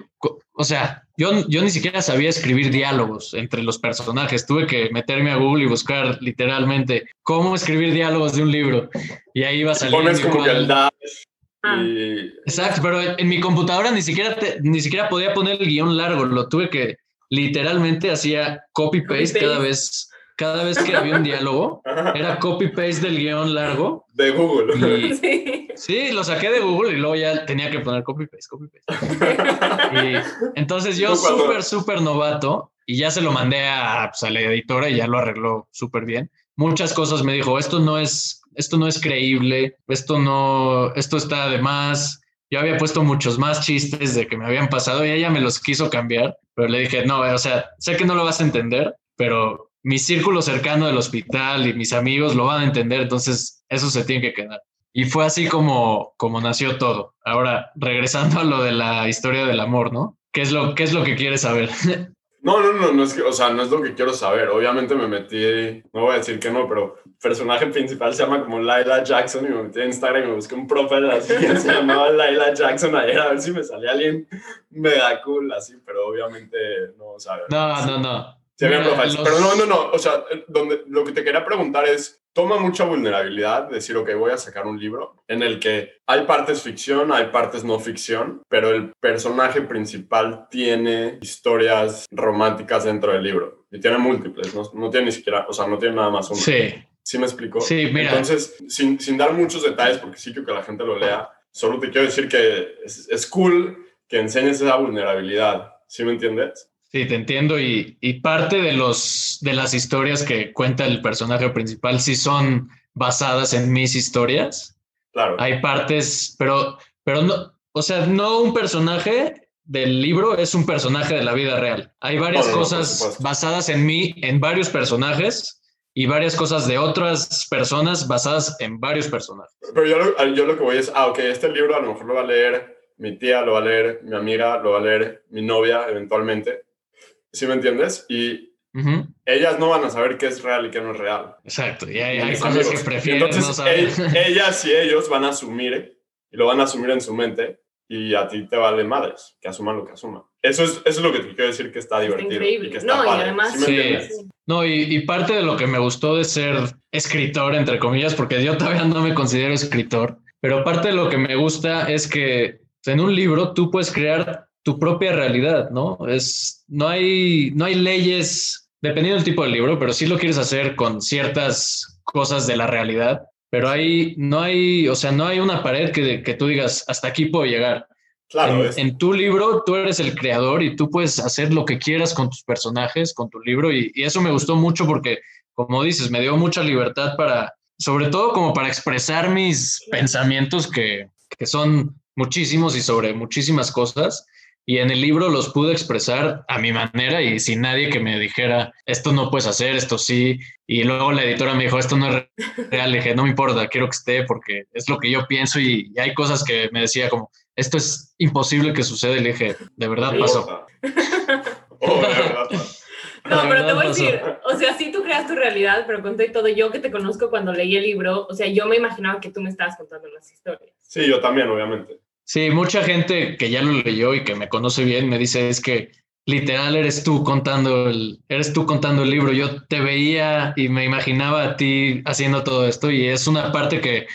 o sea, yo, yo ni siquiera sabía escribir diálogos entre los personajes. Tuve que meterme a Google y buscar literalmente cómo escribir diálogos de un libro. Y ahí iba. Pones como Ah. y... Exacto, pero en mi computadora ni siquiera, te- ni siquiera podía poner el guion largo. Lo tuve que, literalmente hacía copy-paste Copy-paste. cada vez, cada vez que había un diálogo. Era copy-paste del guion largo. De Google. Y, Sí. Sí, lo saqué de Google y luego ya tenía que poner copy paste, copy paste. Y entonces yo súper, súper novato y ya se lo mandé a, pues, a la editora y ya lo arregló súper bien. Muchas cosas me dijo, esto no es, esto no es creíble, esto no, esto está de más. Yo había puesto muchos más chistes de que me habían pasado y ella me los quiso cambiar, pero le dije, no, o sea, sé que no lo vas a entender, pero mi círculo cercano del hospital y mis amigos lo van a entender, entonces eso se tiene que quedar. Y fue así como, como nació todo. Ahora, regresando a lo de la historia del amor, ¿no? ¿Qué es lo, qué es lo que quieres saber? No, no, no, no es que, o sea, no es lo que quiero saber. Obviamente me metí, no voy a decir que no, pero el personaje principal se llama como Laila Jackson y me metí en Instagram y me busqué un profile así que se llamaba Laila Jackson ayer a ver si me salía alguien mega cool así, pero obviamente no, o sea, No, no, no. Sí, había Mira, profiles. los- Pero no, no, no. O sea, eh, donde, lo que te quería preguntar es, toma mucha vulnerabilidad decir, ok, voy a sacar un libro en el que hay partes ficción, hay partes no ficción, pero el personaje principal tiene historias románticas dentro del libro. Y tiene múltiples, no, no tiene ni siquiera, o sea, no tiene nada más uno. Sí, ¿Sí me explico? sí, mira. Entonces, sin, sin dar muchos detalles, porque sí quiero que la gente lo lea, solo te quiero decir que es, es cool que enseñes esa vulnerabilidad. ¿Sí me entiendes? Sí, te entiendo. Y, y parte de, los, de las historias que cuenta el personaje principal sí son basadas en mis historias. Claro. Hay partes, pero, pero no, o sea, no un personaje del libro es un personaje de la vida real. Hay varias cosas basadas en mí, en varios personajes, y varias cosas de otras personas basadas en varios personajes. Pero yo lo, yo lo que voy es, ah, ok, este libro a lo mejor lo va a leer mi tía, lo va a leer mi amiga, lo va a leer mi novia eventualmente. ¿Sí me entiendes? Y ellas no van a saber qué es real y qué no es real. Exacto, y hay, cosas que prefieren Entonces, no saber. ellas y ellos van a asumir, y lo van a asumir en su mente, y a ti te vale madres, que asuman lo que asuman. Eso es, eso es lo que te quiero decir que está divertido. increíble. Y que está no, y además... No, y, parte de lo que me gustó de ser escritor, entre comillas, porque yo todavía no me considero escritor, pero parte de lo que me gusta es que en un libro tú puedes crear tu propia realidad, ¿no? Es, no, hay, no hay leyes, dependiendo del tipo de libro, pero sí lo quieres hacer con ciertas cosas de la realidad, pero ahí no hay, o sea, no hay una pared que, que tú digas, hasta aquí puedo llegar. Claro, en, tu libro tú eres el creador y tú puedes hacer lo que quieras con tus personajes, con tu libro y, eso me gustó mucho porque, como dices, me dio mucha libertad para, sobre todo como para expresar mis pensamientos que, que son muchísimos y sobre muchísimas cosas. Y en el libro los pude expresar a mi manera y sin nadie que me dijera, esto no puedes hacer, esto sí. Y luego la editora me dijo, esto no es real. Le dije, no me importa, quiero que esté porque es lo que yo pienso. Y, y hay cosas que me decía como, esto es imposible que suceda. Y le dije, de verdad pasó. Oh, no, pero te voy a decir, o sea, sí tú creas tu realidad, pero con todo, yo que te conozco cuando leí el libro, o sea, yo me imaginaba que tú me estabas contando las historias. Sí, yo también, obviamente. Sí, mucha gente que ya lo leyó y que me conoce bien me dice es que literal eres tú contando el, eres tú contando el libro. Yo te veía y me imaginaba a ti haciendo todo esto y es una parte que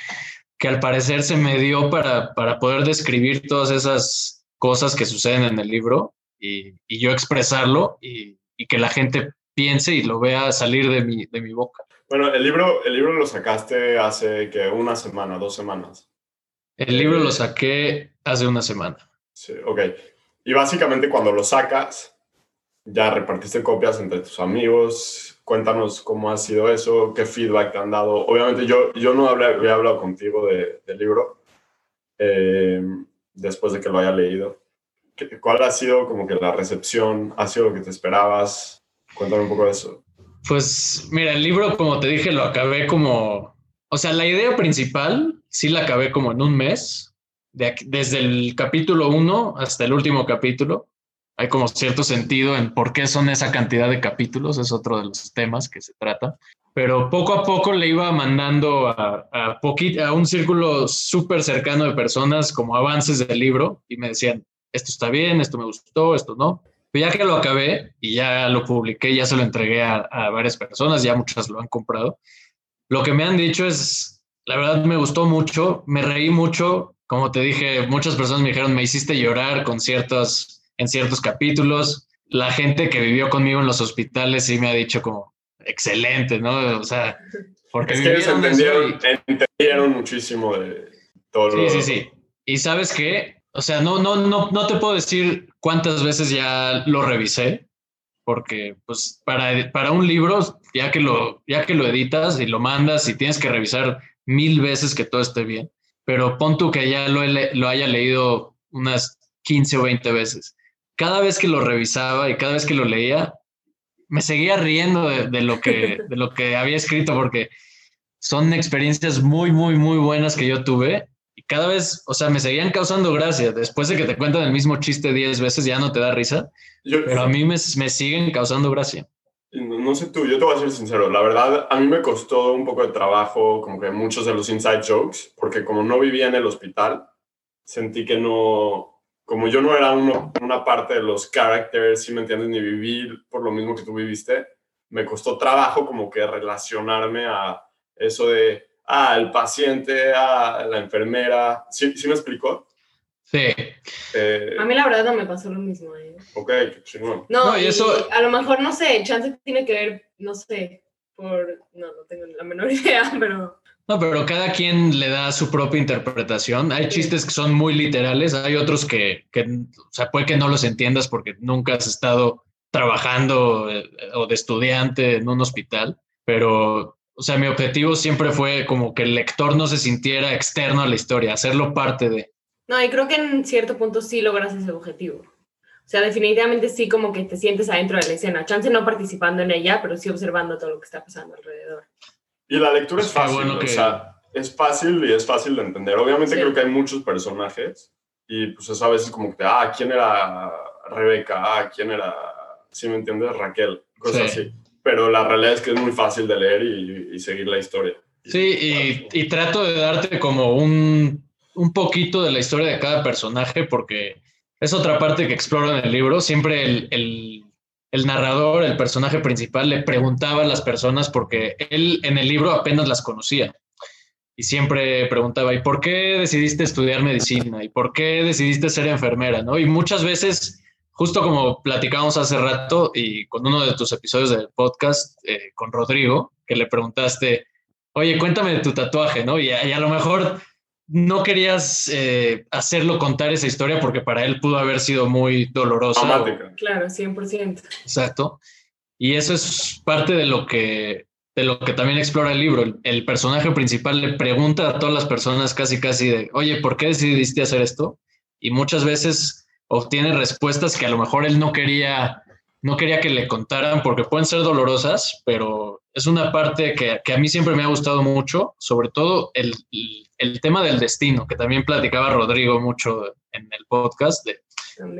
que al parecer se me dio para, para poder describir todas esas cosas que suceden en el libro y, y yo expresarlo y, y, que la gente piense y lo vea salir de mi, de mi boca. Bueno, el libro, el libro lo sacaste hace que una semana, dos semanas. El libro lo saqué hace una semana. Sí, ok. Y básicamente cuando lo sacas, ya repartiste copias entre tus amigos, Cuéntanos cómo ha sido eso, qué feedback te han dado. Obviamente yo, yo no hablé, había hablado contigo de, del libro eh, después de que lo haya leído. ¿Cuál ha sido como que la recepción? ¿Ha sido lo que te esperabas? Cuéntame un poco de eso. Pues mira, el libro, como te dije, lo acabé como, o sea, la idea principal sí la acabé como en un mes, de desde el capítulo 1 hasta el último capítulo hay como cierto sentido en por qué son esa cantidad de capítulos, es otro de los temas que se trata. Pero poco a poco le iba mandando a, a, a un círculo súper cercano de personas como avances del libro y me decían, esto está bien, esto me gustó, esto no. Pero ya que lo acabé y ya lo publiqué, ya se lo entregué a, a varias personas, ya muchas lo han comprado. Lo que me han dicho es, la verdad me gustó mucho, me reí mucho, como te dije, muchas personas me dijeron, me hiciste llorar con ciertas en ciertos capítulos. La gente que vivió conmigo en los hospitales sí me ha dicho como, excelente, ¿no? O sea, porque es que entendieron, entendieron, muchísimo de todo. Sí, sí, sí. Y sabes qué, o sea, no, no, no, no te puedo decir cuántas veces ya lo revisé, porque pues para, para un libro, ya que, lo, ya que lo editas y lo mandas y tienes que revisar mil veces que todo esté bien, pero pon tú que ya lo, lo haya leído unas 15 o 20 veces cada vez que lo revisaba y cada vez que lo leía, me seguía riendo de, lo, que, de lo que había escrito porque son experiencias muy, muy, muy buenas que yo tuve y cada vez, o sea, me seguían causando gracia. Después de que te cuentan el mismo chiste 10 veces, ya no te da risa, pero a mí me, me siguen causando gracia. No, sé tú, yo te voy a ser sincero, la verdad a mí me costó un poco de trabajo, como que muchos de los inside jokes, porque como no vivía en el hospital, sentí que no, como yo no era una parte de los characters, si me entiendes, ni vivir por lo mismo que tú viviste, me costó trabajo como que relacionarme a eso de, ah, el paciente, ah, la enfermera. ¿Sí, ¿sí me explicó? Sí. Eh, a mí la verdad no me pasó lo mismo. ¿eh? Ok, chingón. No, y eso... a lo mejor, no sé, chance tiene que ver, no sé, por... No, no tengo la menor idea, pero no, pero cada quien le da su propia interpretación. Hay chistes que son muy literales, hay otros que, que o sea, puede que no los entiendas porque nunca has estado trabajando eh, o de estudiante en un hospital, pero, o sea, mi objetivo siempre fue como que el lector no se sintiera externo a la historia, hacerlo parte de. No, y creo que en cierto punto sí logras ese objetivo. sea, definitivamente sí como que te sientes adentro de la escena. Chance no participando en ella, pero sí observando todo lo que está pasando alrededor. Y la lectura es fácil, o sea, es fácil y es fácil de entender. Obviamente creo que hay muchos personajes y pues eso a veces como que, ah, ¿quién era Rebeca? Ah, ¿quién era, si me entiendes, Raquel? Cosas así. Pero la realidad es que es muy fácil de leer y, seguir la historia. Sí, y, trato de darte como un, un poquito de la historia de cada personaje porque es otra parte que exploro en el libro. Siempre el, el, narrador, el personaje principal, le preguntaba a las personas porque él en el libro apenas las conocía. Y siempre preguntaba, ¿y por qué decidiste estudiar medicina? ¿Y por qué decidiste ser enfermera? ¿no? Y muchas veces, justo como platicamos hace rato y con uno de tus episodios del podcast eh, con Rodrigo, que le preguntaste, oye, cuéntame de tu tatuaje, ¿no? Y a, lo mejor no querías eh, hacerlo contar esa historia porque para él pudo haber sido muy dolorosa. Claro, 100%. Exacto. Y eso es parte de lo que de lo que también explora el libro. El, personaje principal le pregunta a todas las personas casi casi de, oye, ¿por qué decidiste hacer esto? Y muchas veces obtiene respuestas que a lo mejor él no quería, no quería que le contaran porque pueden ser dolorosas, pero es una parte que, que a mí siempre me ha gustado mucho, sobre todo el, el, tema del destino, que también platicaba Rodrigo mucho en el podcast, de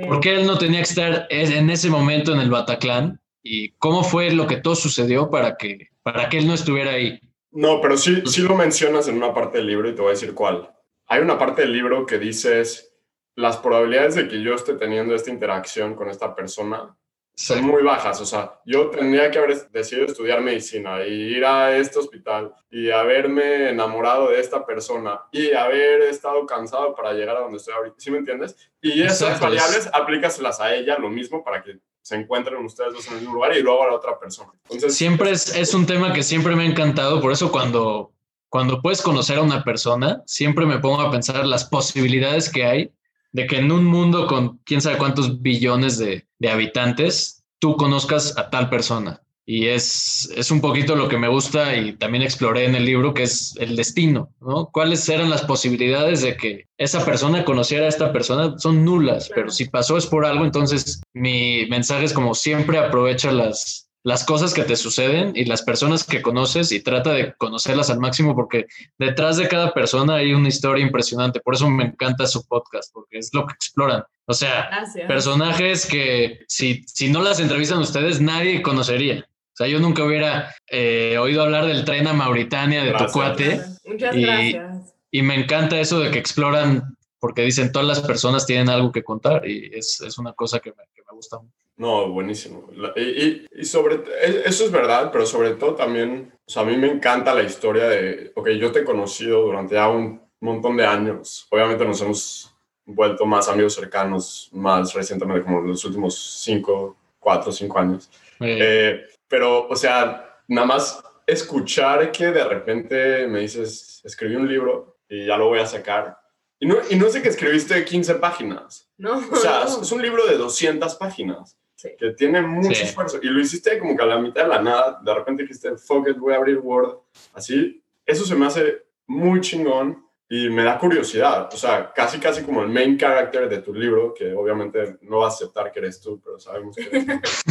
por qué él no tenía que estar en ese momento en el Bataclan y cómo fue lo que todo sucedió para que para que él no estuviera ahí. No, pero sí, sí lo mencionas en una parte del libro y te voy a decir cuál. Hay una parte del libro que dices, las probabilidades de que yo esté teniendo esta interacción con esta persona son muy bajas. O sea, yo tendría que haber decidido estudiar medicina y ir a este hospital y haberme enamorado de esta persona y haber estado cansado para llegar a donde estoy ahorita. ¿Sí me entiendes? Y esas variables, aplícaselas a ella lo mismo para que se encuentren ustedes dos en el mismo lugar y luego a la otra persona. Entonces, siempre es, es un tema que siempre me ha encantado, por eso cuando, cuando puedes conocer a una persona, siempre me pongo a pensar las posibilidades que hay de que en un mundo con quién sabe cuántos billones de, de habitantes, tú conozcas a tal persona. Y es, es un poquito lo que me gusta y también exploré en el libro, que es el destino, ¿no? ¿Cuáles eran las posibilidades de que esa persona conociera a esta persona? Son nulas, pero si pasó es por algo, entonces mi mensaje es como siempre aprovecha las, las cosas que te suceden y las personas que conoces y trata de conocerlas al máximo porque detrás de cada persona hay una historia impresionante. Por eso me encanta su podcast, porque es lo que exploran. O sea, personajes que si, si no las entrevistan ustedes, nadie conocería. O sea, yo nunca hubiera eh, oído hablar del tren a Mauritania de tu cuate. Muchas y, gracias. Y me encanta eso de que exploran, porque dicen todas las personas tienen algo que contar y es, es una cosa que me, que me, gusta mucho. No, buenísimo. Y, y, sobre e, eso es verdad, pero sobre todo también, o sea, a mí me encanta la historia de, ok, yo te he conocido durante ya un montón de años. Obviamente nos hemos vuelto más amigos cercanos más recientemente, como los últimos cinco, cuatro, cinco años. Eh, pero, o sea, nada más escuchar que de repente me dices, escribí un libro y ya lo voy a sacar. Y no, y no sé que escribiste 15 páginas. No. O sea, es un libro de 200 páginas. Que tiene mucho esfuerzo. Y lo hiciste como que a la mitad de la nada. De repente dijiste, fuck it, voy a abrir Word. Así. Eso se me hace muy chingón y me da curiosidad, o sea, casi casi como el main character de tu libro, que obviamente no va a aceptar que eres tú, pero sabemos que eres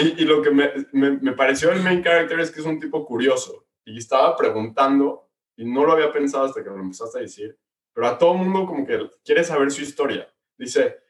y, y, lo que me, me, me, pareció el main character es que es un tipo curioso y estaba preguntando y no lo había pensado hasta que me lo empezaste a decir, pero a todo mundo como que quiere saber su historia. Dice,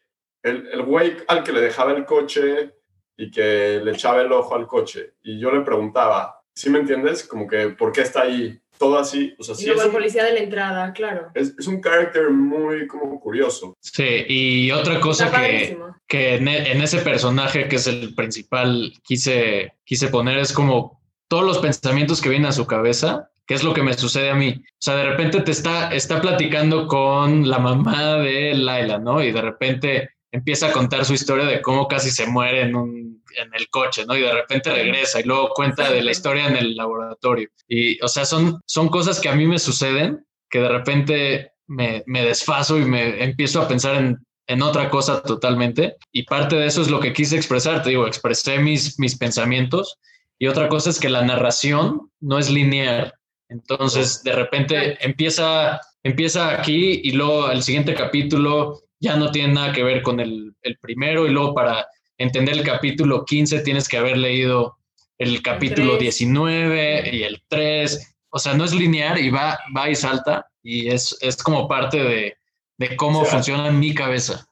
el, el güey al que le dejaba el coche y que le echaba el ojo al coche y yo le preguntaba, ¿sí me entiendes? Como que, ¿por qué está ahí? todo así. O sea, y luego el policía de la entrada, claro. Es, es, un carácter muy como curioso. Sí, y otra cosa que, que en, en, ese personaje que es el principal quise, quise poner es como todos los pensamientos que vienen a su cabeza, que es lo que me sucede a mí. O sea, de repente te está, está platicando con la mamá de Laila, ¿no? Y de repente empieza a contar su historia de cómo casi se muere en, un, en el coche, ¿no? Y de repente regresa y luego cuenta de la historia en el laboratorio. Y, o sea, son, son cosas que a mí me suceden, que de repente me, me desfaso y me empiezo a pensar en, en, otra cosa totalmente. Y parte de eso es lo que quise expresar, te digo, expresé mis, mis pensamientos. Y otra cosa es que la narración no es lineal. Entonces, de repente empieza, empieza aquí y luego el siguiente capítulo ya no tienen nada que ver con el, el primero y luego para entender el capítulo 15 tienes que haber leído el capítulo 19 y el 3. O sea, no es lineal y va, va y salta y es, es como parte de, de cómo funciona en mi cabeza.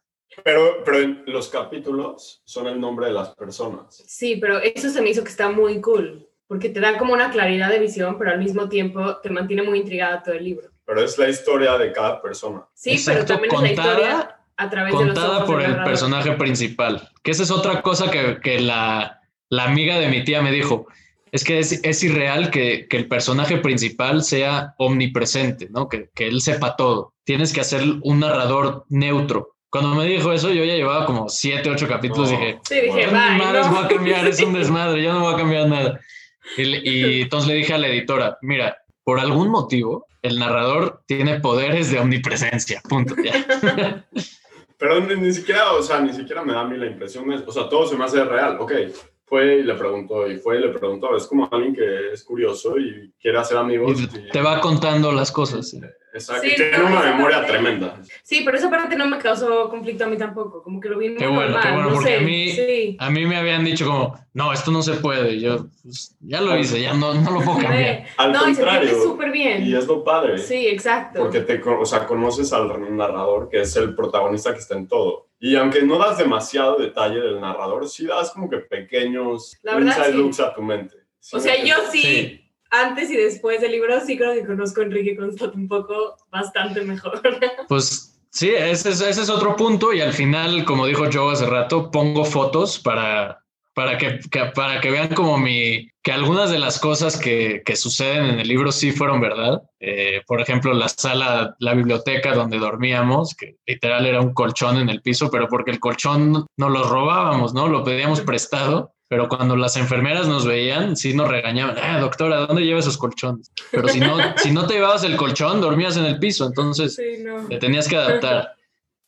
Pero, pero los capítulos son el nombre de las personas. Sí, pero eso se me hizo que está muy cool, porque te da como una claridad de visión, pero al mismo tiempo te mantiene muy intrigada todo el libro. Pero es la historia de cada persona. Sí, pero también es la historia a través de los ojos por el personaje principal. Que esa es otra cosa que, que la, la amiga de mi tía me dijo. Es que es, es irreal que, que el personaje principal sea omnipresente, ¿no? Que, que él sepa todo. Tienes que hacer un narrador neutro. Cuando me dijo eso, yo ya llevaba como siete, ocho capítulos y No. dije, Sí, dije, "Ni bye, madres ¿no? voy a cambiar, es un desmadre, yo no voy a cambiar nada. Y, y entonces le dije a la editora, mira, por algún motivo, el narrador tiene poderes de omnipresencia, punto. Ya. Pero ni, ni siquiera, o sea, ni siquiera me da a mí la impresión, de- o sea, todo se me hace real. Ok, fue y le preguntó, y fue y le preguntó. Es como alguien que es curioso y quiere hacer amigos. Y y- te va contando las cosas. sí. Exacto, Sí, tiene no, una memoria parte- tremenda. Sí, pero esa parte no me causó conflicto a mí tampoco, como que lo vi muy Qué bueno, normal, qué bueno, no porque sé, a mí- sí. A mí me habían dicho como, no, esto no se puede. Y yo, pues, ya lo hice, ya no, no lo puedo cambiar. Al no, y se contrario, súper bien. Y es lo padre. Sí, exacto. Porque te, o sea, conoces al narrador, que es el protagonista que está en todo. Y aunque no das demasiado detalle del narrador, sí das como que pequeños La verdad, inside sí. looks a tu mente. Sí o sea, yo Sí. Antes y después del libro, sí creo que conozco a Enrique Constant un poco bastante mejor. Pues sí, ese es, ese es otro punto. Y al final, como dijo Joe hace rato, pongo fotos para, para, que, que- para que vean como mi, que algunas de las cosas que, que suceden en el libro sí fueron verdad. Eh, por ejemplo, la sala, la biblioteca donde dormíamos, que literal era un colchón en el piso, pero porque el colchón no lo robábamos, ¿no? Lo pedíamos prestado. Pero cuando las enfermeras nos veían, sí nos regañaban, ah, doctora, ¿dónde lleva esos colchones? Pero si no, si no te llevabas el colchón, dormías en el piso. Entonces, sí, no. te tenías que adaptar.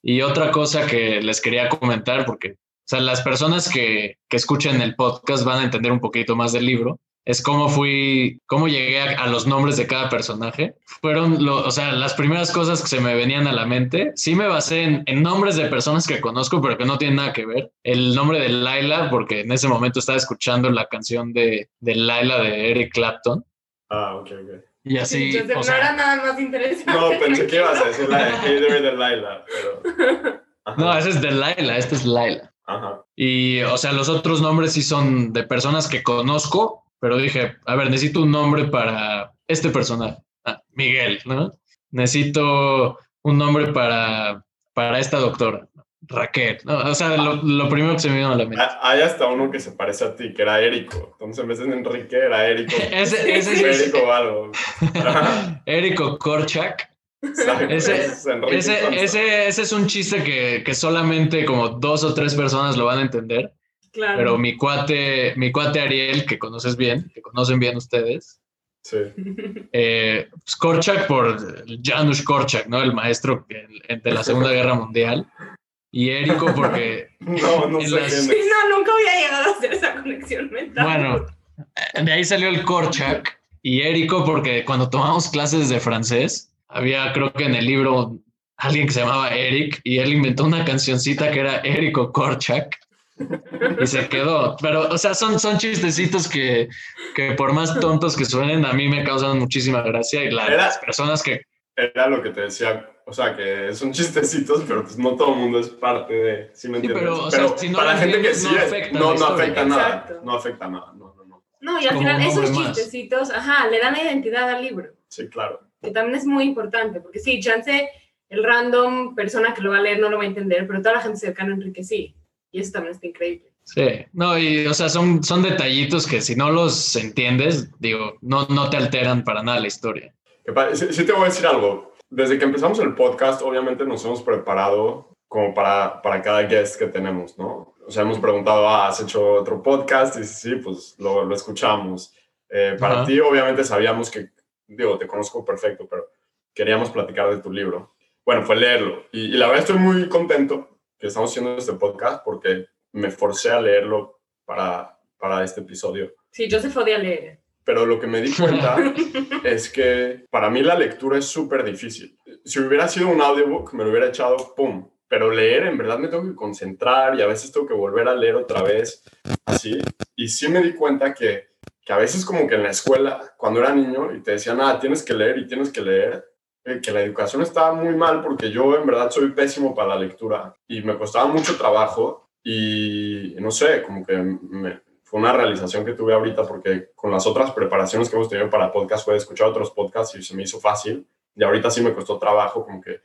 Y otra cosa que les quería comentar, porque o sea, las personas que, que escuchen el podcast van a entender un poquito más del libro, es cómo fui, cómo llegué a, a los nombres de cada personaje. Fueron, lo, o sea, las primeras cosas que se me venían a la mente. Sí me basé en, en nombres de personas que conozco, pero que no tienen nada que ver. El nombre de Laila, porque en ese momento estaba escuchando la canción de, de Laila de Eric Clapton. Ah, ok, ok. Y así, Entonces, o no sea, era nada más interesante. No, pensé que ibas a decir la de Hater de Laila, pero... Ajá. no, ese es de Laila, este es Laila. Ajá. Y, o sea, los otros nombres sí son de personas que conozco, pero dije, a ver, necesito un nombre para este personaje. Ah, Miguel, ¿no? Necesito un nombre para, para esta doctora, Raquel. ¿no? O sea, lo, lo primero que se me vino a la mente. Hay hasta uno que se parece a ti, que era Érico. Entonces, en vez de Enrique, era Érico. Ese, ese sí es Érico algo. Érico Korchak. Ese- es Ese, ese, ese es un chiste que, que solamente como dos o tres personas lo van a entender. Claro. Pero mi cuate, mi cuate Ariel, que conoces bien, que conocen bien ustedes, Sí. eh, pues, Korchak por Janusz Korchak, ¿no? El maestro que- de la Segunda Guerra Mundial. Y Érico porque, No, no sé las- quién Sí, es. no, nunca había llegado a hacer esa conexión mental. bueno, de ahí salió el Korchak. Y Érico porque cuando tomamos clases de francés, había creo que en el libro alguien que se llamaba Eric y él inventó una cancioncita que era Érico Korchak. Y se quedó. Pero, o sea, son, son chistecitos que, que por más tontos que suenen, a mí me causan muchísima gracia. Y la- Era- las personas que Era lo que te decía. O sea, que son chistecitos, pero pues no todo el mundo es parte de. ¿Sí me Sí, entiendes? pero, o sea, si no para la gente que entiendes, sí no afecta no, no afecta nada. Exacto. No afecta nada. No, no, no. No, y al final esos chistecitos, ajá, le dan identidad al libro, Sí, claro. que también es muy importante, porque sí, chance, el random persona que lo va a leer no lo va a entender, pero toda la gente cercana a Enrique sí, y eso también está increíble. Sí, no, y o sea, son, son detallitos que si no los entiendes, digo, no, no te alteran para nada la historia. Sí, sí te voy a decir algo. Desde que empezamos el podcast, obviamente nos hemos preparado como para, para cada guest que tenemos, ¿no? O sea, hemos preguntado, ah, ¿has hecho otro podcast? Y sí, pues lo, lo escuchamos. Eh, para ti, obviamente, sabíamos que, digo, te conozco perfecto, pero queríamos platicar de tu libro. Bueno, fue leerlo. Y, y la verdad estoy muy contento que estamos haciendo este podcast porque me forcé a leerlo para, para este episodio. Sí, Joseph odia leer. Pero lo que me di cuenta es que para mí la lectura es súper difícil. Si hubiera sido un audiobook, me lo hubiera echado, ¡pum! pero leer en verdad me tengo que concentrar y a veces tengo que volver a leer otra vez, así. Y sí me di cuenta que, que a veces como que en la escuela, cuando era niño y te decían, ah, tienes que leer y tienes que leer, que la educación estaba muy mal porque yo en verdad soy pésimo para la lectura y me costaba mucho trabajo y no sé, como que me, fue una realización que tuve ahorita porque con las otras preparaciones que hemos tenido para podcast fue escuchar otros podcasts y se me hizo fácil y ahorita sí me costó trabajo como que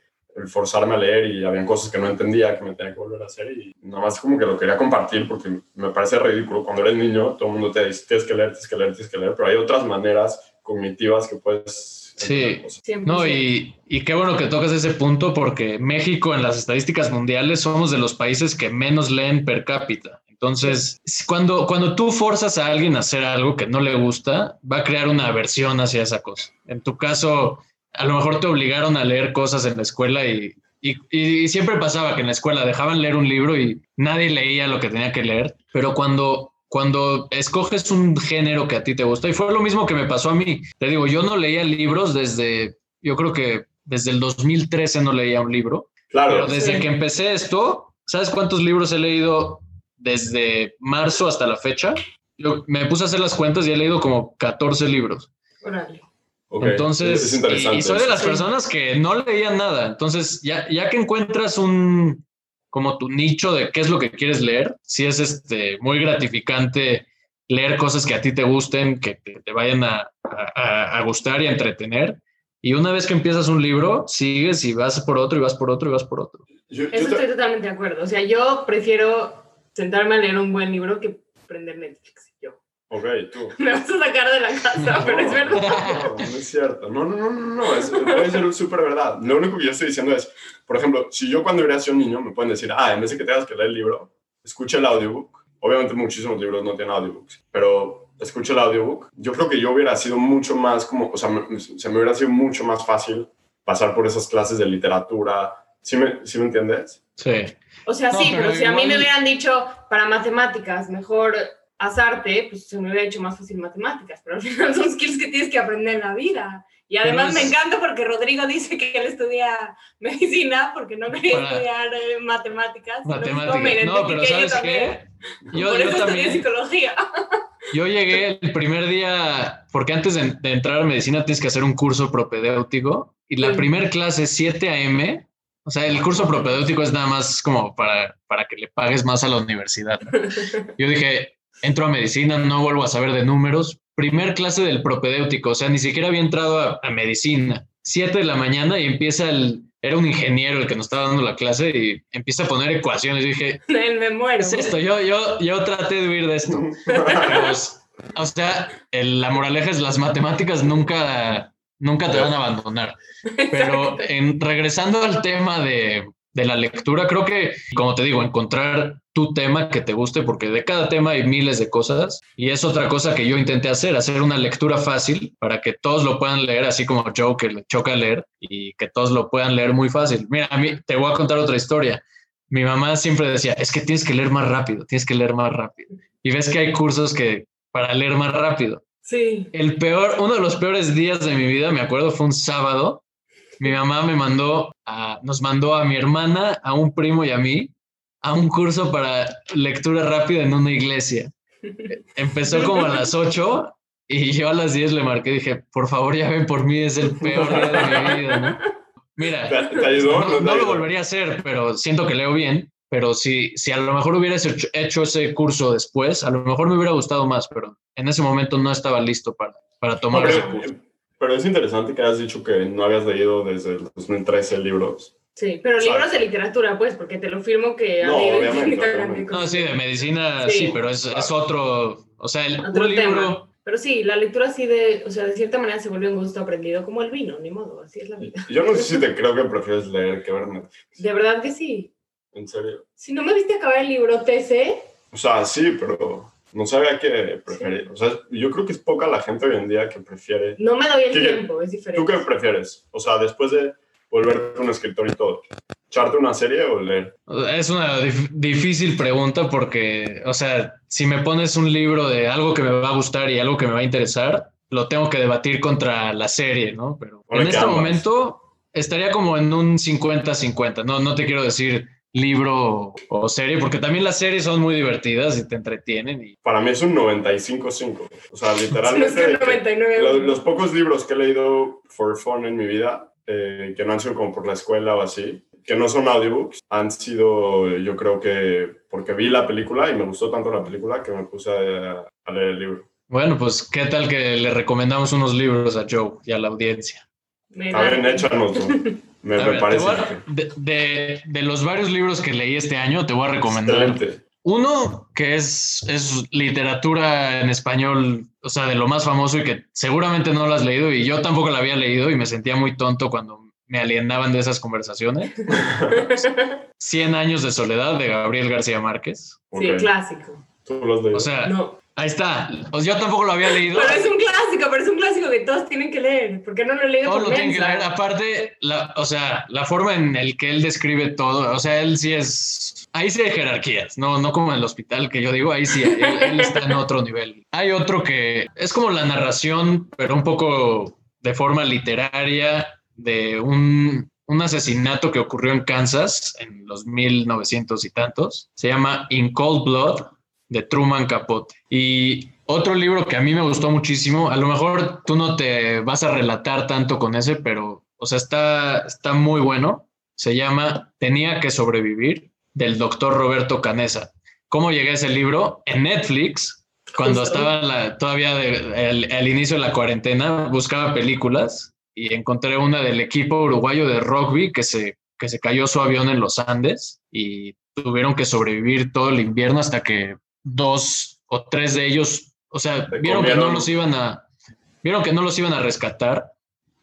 forzarme a leer y habían cosas que no entendía que me tenía que volver a hacer y nada más como que lo quería compartir porque me parece ridículo. Cuando eres niño, todo el mundo te dice, tienes que leer, tienes que leer, tienes que leer, pero hay otras maneras cognitivas que puedes... Sí, no, y, y qué bueno que tocas ese punto porque México en las estadísticas mundiales somos de los países que menos leen per cápita. Entonces, cuando, cuando tú forzas a alguien a hacer algo que no le gusta, va a crear una aversión hacia esa cosa. En tu caso, a lo mejor te obligaron a leer cosas en la escuela y, y, siempre pasaba que en la escuela dejaban leer un libro y nadie leía lo que tenía que leer, pero cuando cuando escoges un género que a ti te gusta, y fue lo mismo que me pasó a mí. Te digo, yo no leía libros desde, yo creo que desde el 2013 no leía un libro. Claro. Pero desde que empecé esto, ¿sabes cuántos libros he leído desde marzo hasta la fecha? Yo me puse a hacer las cuentas y he leído como 14 libros. Entonces, y, soy de las personas que no leían nada. Entonces, ya, ya que encuentras un, como tu nicho de qué es lo que quieres leer, si es este, muy gratificante leer cosas que a ti te gusten, que te, vayan a, a, gustar y a entretener. Y una vez que empiezas un libro, sigues y vas por otro y vas por otro y vas por otro. Eso estoy totalmente de acuerdo. O sea, yo prefiero sentarme a leer un buen libro que prender Netflix. Ok, tú. Me vas a sacar de la casa, pero es verdad. No, no es cierto. No, no, no, no, no. Es, puede ser súper verdad. Lo único que yo estoy diciendo es, por ejemplo, si yo cuando era un niño me pueden decir, ah, en vez de que tengas que leer el libro, escucha el audiobook. Obviamente muchísimos libros no tienen audiobooks, pero escucha el audiobook. Yo creo que yo hubiera sido mucho más como, o sea, se me hubiera sido mucho más fácil pasar por esas clases de literatura. ¿Sí me, ¿sí me entiendes? Sí. O sea, sí, pero, si a mí me hubieran dicho para matemáticas, mejor arte, pues se me hubiera hecho más fácil matemáticas, pero al final son skills que tienes que aprender en la vida. Y además me encanta porque Rodrigo dice que él estudia medicina porque no quería estudiar eh, matemáticas. Matemáticas. No, pero ¿sabes qué? Yo, Por eso yo también, psicología. Yo llegué el primer día, porque antes de, entrar a medicina tienes que hacer un curso propedéutico y la primera clase 7 a.m., o sea, el curso propedéutico es nada más como para, para que le pagues más a la universidad. Yo dije, entro a medicina, no vuelvo a saber de números. Primer clase del propedéutico, o sea, ni siquiera había entrado a, medicina. Siete de la mañana y empieza el, era un ingeniero el que nos estaba dando la clase y empieza a poner ecuaciones. Y dije, me muero. es esto? Yo, yo, yo traté de huir de esto. Pues, o sea, la moraleja es las matemáticas nunca, nunca te van a abandonar. Pero en, regresando al tema de, de la lectura, creo que, como te digo, encontrar tu tema que te guste, porque de cada tema hay miles de cosas. Y es otra cosa que yo intenté hacer, hacer una lectura fácil para que todos lo puedan leer, así como Joe, que le choca leer, y que todos lo puedan leer muy fácil. Mira, a mí te voy a contar otra historia. Mi mamá siempre decía, es que tienes que leer más rápido, tienes que leer más rápido. Y ves que hay cursos que para leer más rápido. Sí. El peor, uno de los peores días de mi vida, me acuerdo, fue un sábado mi mamá me mandó, a, nos mandó a mi hermana, a un primo y a mí a un curso para lectura rápida en una iglesia. Empezó como a las 8 y yo a las 10 le marqué, dije, por favor ya ven por mí, es el peor día de mi vida, ¿no? Mira, no, lo volvería a hacer, pero siento que leo bien, pero si, si a lo mejor hubieras hecho, ese curso después, a lo mejor me hubiera gustado más, pero en ese momento no estaba listo para, para tomar ese curso. Pero es interesante que hayas dicho que no habías leído desde el 2013 libros. Sí, pero libros de literatura, pues, porque te lo firmo que... No, obviamente, No, sí, de medicina sí, pero es, es, otro... O sea, el, otro libro... Pero sí, la lectura así de, o sea, de cierta manera se vuelve un gusto aprendido, como el vino, ni modo, así es la vida. Yo no sé si te creo que prefieres leer que ver De verdad que sí. ¿En serio? Si no me viste acabar el libro TC... O sea, sí, pero no sabía qué preferir. O sea, yo creo que es poca la gente hoy en día que prefiere. No me doy el tiempo, es diferente. ¿Tú qué prefieres? O sea, después de volverte un escritor y todo, ¿echarte una serie o leer? Es una difícil pregunta porque, o sea, si me pones un libro de algo que me va a gustar y algo que me va a interesar, lo tengo que debatir contra la serie, ¿no? Pero en este momento estaría como en un 50-50. No, no te quiero decir libro o serie, porque también las series son muy divertidas y te entretienen. Y... Para mí es un 95-5. O sea, literalmente. Es que 99. Los, los pocos libros que he leído for fun en mi vida, eh, que no han sido como por la escuela o así, que no son audiobooks, han sido, yo creo que porque vi la película y me gustó tanto la película que me puse a, a leer el libro. Bueno, pues, ¿qué tal que le recomendamos unos libros a Joe y a la audiencia? Me Está bien, da- échanos. Me, A me ver, parece. a- de, de- de los varios libros que leí este año, te voy a recomendar Excelente. uno que es, es literatura en español, o sea, de lo más famoso y que seguramente no lo has leído y yo tampoco la había leído y me sentía muy tonto cuando me alienaban de esas conversaciones. Cien años de soledad de Gabriel García Márquez. Sí, Ok. clásico. Tú los leído. O sea, No. Ahí está. Sea, yo tampoco lo había leído. Pero es un clásico, pero es un clásico que todos tienen que leer. ¿Por qué no lo he leído Todos lo tienen que leer. Aparte, la, o sea, la forma en el que él describe todo, o sea, él sí es. Ahí sí hay jerarquías, no, no como en el hospital que yo digo, ahí sí, él, él está en otro nivel. Hay otro que es como la narración, pero un poco de forma literaria, de un, un asesinato que ocurrió en Kansas en los 1900 y tantos. Se llama In Cold Blood de Truman Capote. Y otro libro que a mí me gustó muchísimo, a lo mejor tú no te vas a relatar tanto con ese, pero, o sea, está, está muy bueno. Se llama Tenía que sobrevivir, del doctor Roberto Canesa. ¿Cómo llegué a ese libro? En Netflix, cuando estaba la- todavía de- el- al inicio de la cuarentena, buscaba películas y encontré una del equipo uruguayo de rugby que se, que se cayó su avión en los Andes y tuvieron que sobrevivir todo el invierno hasta que dos o tres de ellos, o sea, Se vieron que no los iban a, vieron que no los iban a rescatar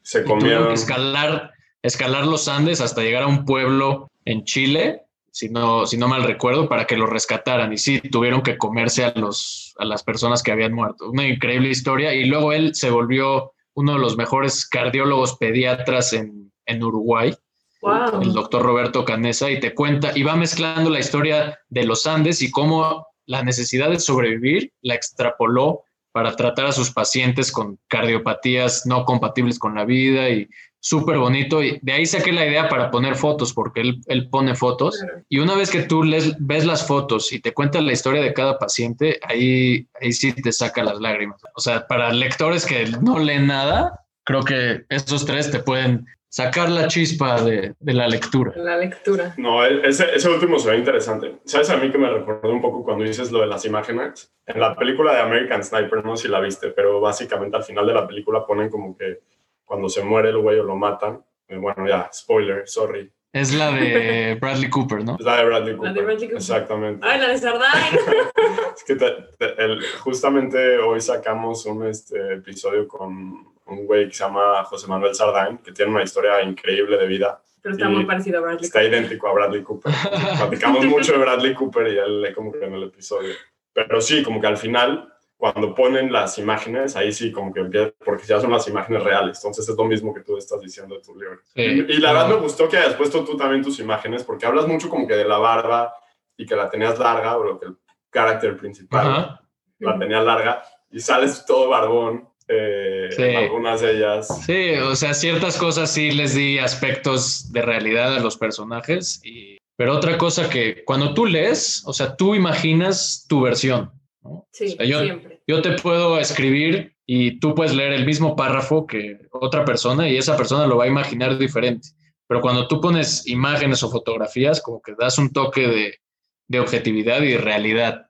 Se comieron. que escalar, escalar los Andes hasta llegar a un pueblo en Chile, si no, si no mal recuerdo, para que los rescataran. Y sí, tuvieron que comerse a, los, a las personas que habían muerto. Una increíble historia. Y luego él se volvió uno de los mejores cardiólogos pediatras en, en Uruguay Wow. el doctor Roberto Canesa, y te cuenta, y va mezclando la historia de los Andes y cómo la necesidad de sobrevivir la extrapoló para tratar a sus pacientes con cardiopatías no compatibles con la vida y súper bonito. Y de ahí saqué la idea para poner fotos, porque él, él pone fotos. Y una vez que tú les, ves las fotos y te cuentas la historia de cada paciente, ahí, ahí sí te saca las lágrimas. O sea, para lectores que no leen nada, creo que esos tres te pueden sacar la chispa de, de la lectura. La lectura. No, ese, ese último se ve interesante. ¿Sabes a mí que me recordó un poco cuando dices lo de las imágenes? En la película de American Sniper, no sé si la viste, pero básicamente al final de la película ponen como que cuando se muere el güey o lo matan. eh, Bueno, ya, spoiler, sorry. Es la de Bradley Cooper, ¿no? Es la de Bradley La Cooper. de Bradley Cooper. Exactamente. Ay, la de Sardain. Es que te- te- el- justamente hoy sacamos un este, episodio con un güey que se llama José Manuel Sardain, que tiene una historia increíble de vida. Pero está muy parecido a Bradley. Está idéntico a Bradley Cooper. Platicamos mucho de Bradley Cooper y él como que en el episodio. Pero sí, como que al final, cuando ponen las imágenes, ahí sí como que empieza, porque ya son las imágenes reales. Entonces es lo mismo que tú estás diciendo de tu libro. Sí. Y, y la verdad me gustó que hayas puesto tú también tus imágenes, porque hablas mucho como que de la barba y que la tenías larga, o lo que el carácter principal Ajá. la tenía larga, y sales todo barbón. Eh, Sí. en algunas de ellas. Sí, o sea, ciertas cosas sí les di aspectos de realidad a los personajes, y, pero otra cosa que cuando tú lees, o sea, tú imaginas tu versión. ¿no? Sí, O sea, yo, siempre. yo te puedo escribir y tú puedes leer el mismo párrafo que otra persona y esa persona lo va a imaginar diferente. Pero cuando tú pones imágenes o fotografías, como que das un toque de, de objetividad y realidad.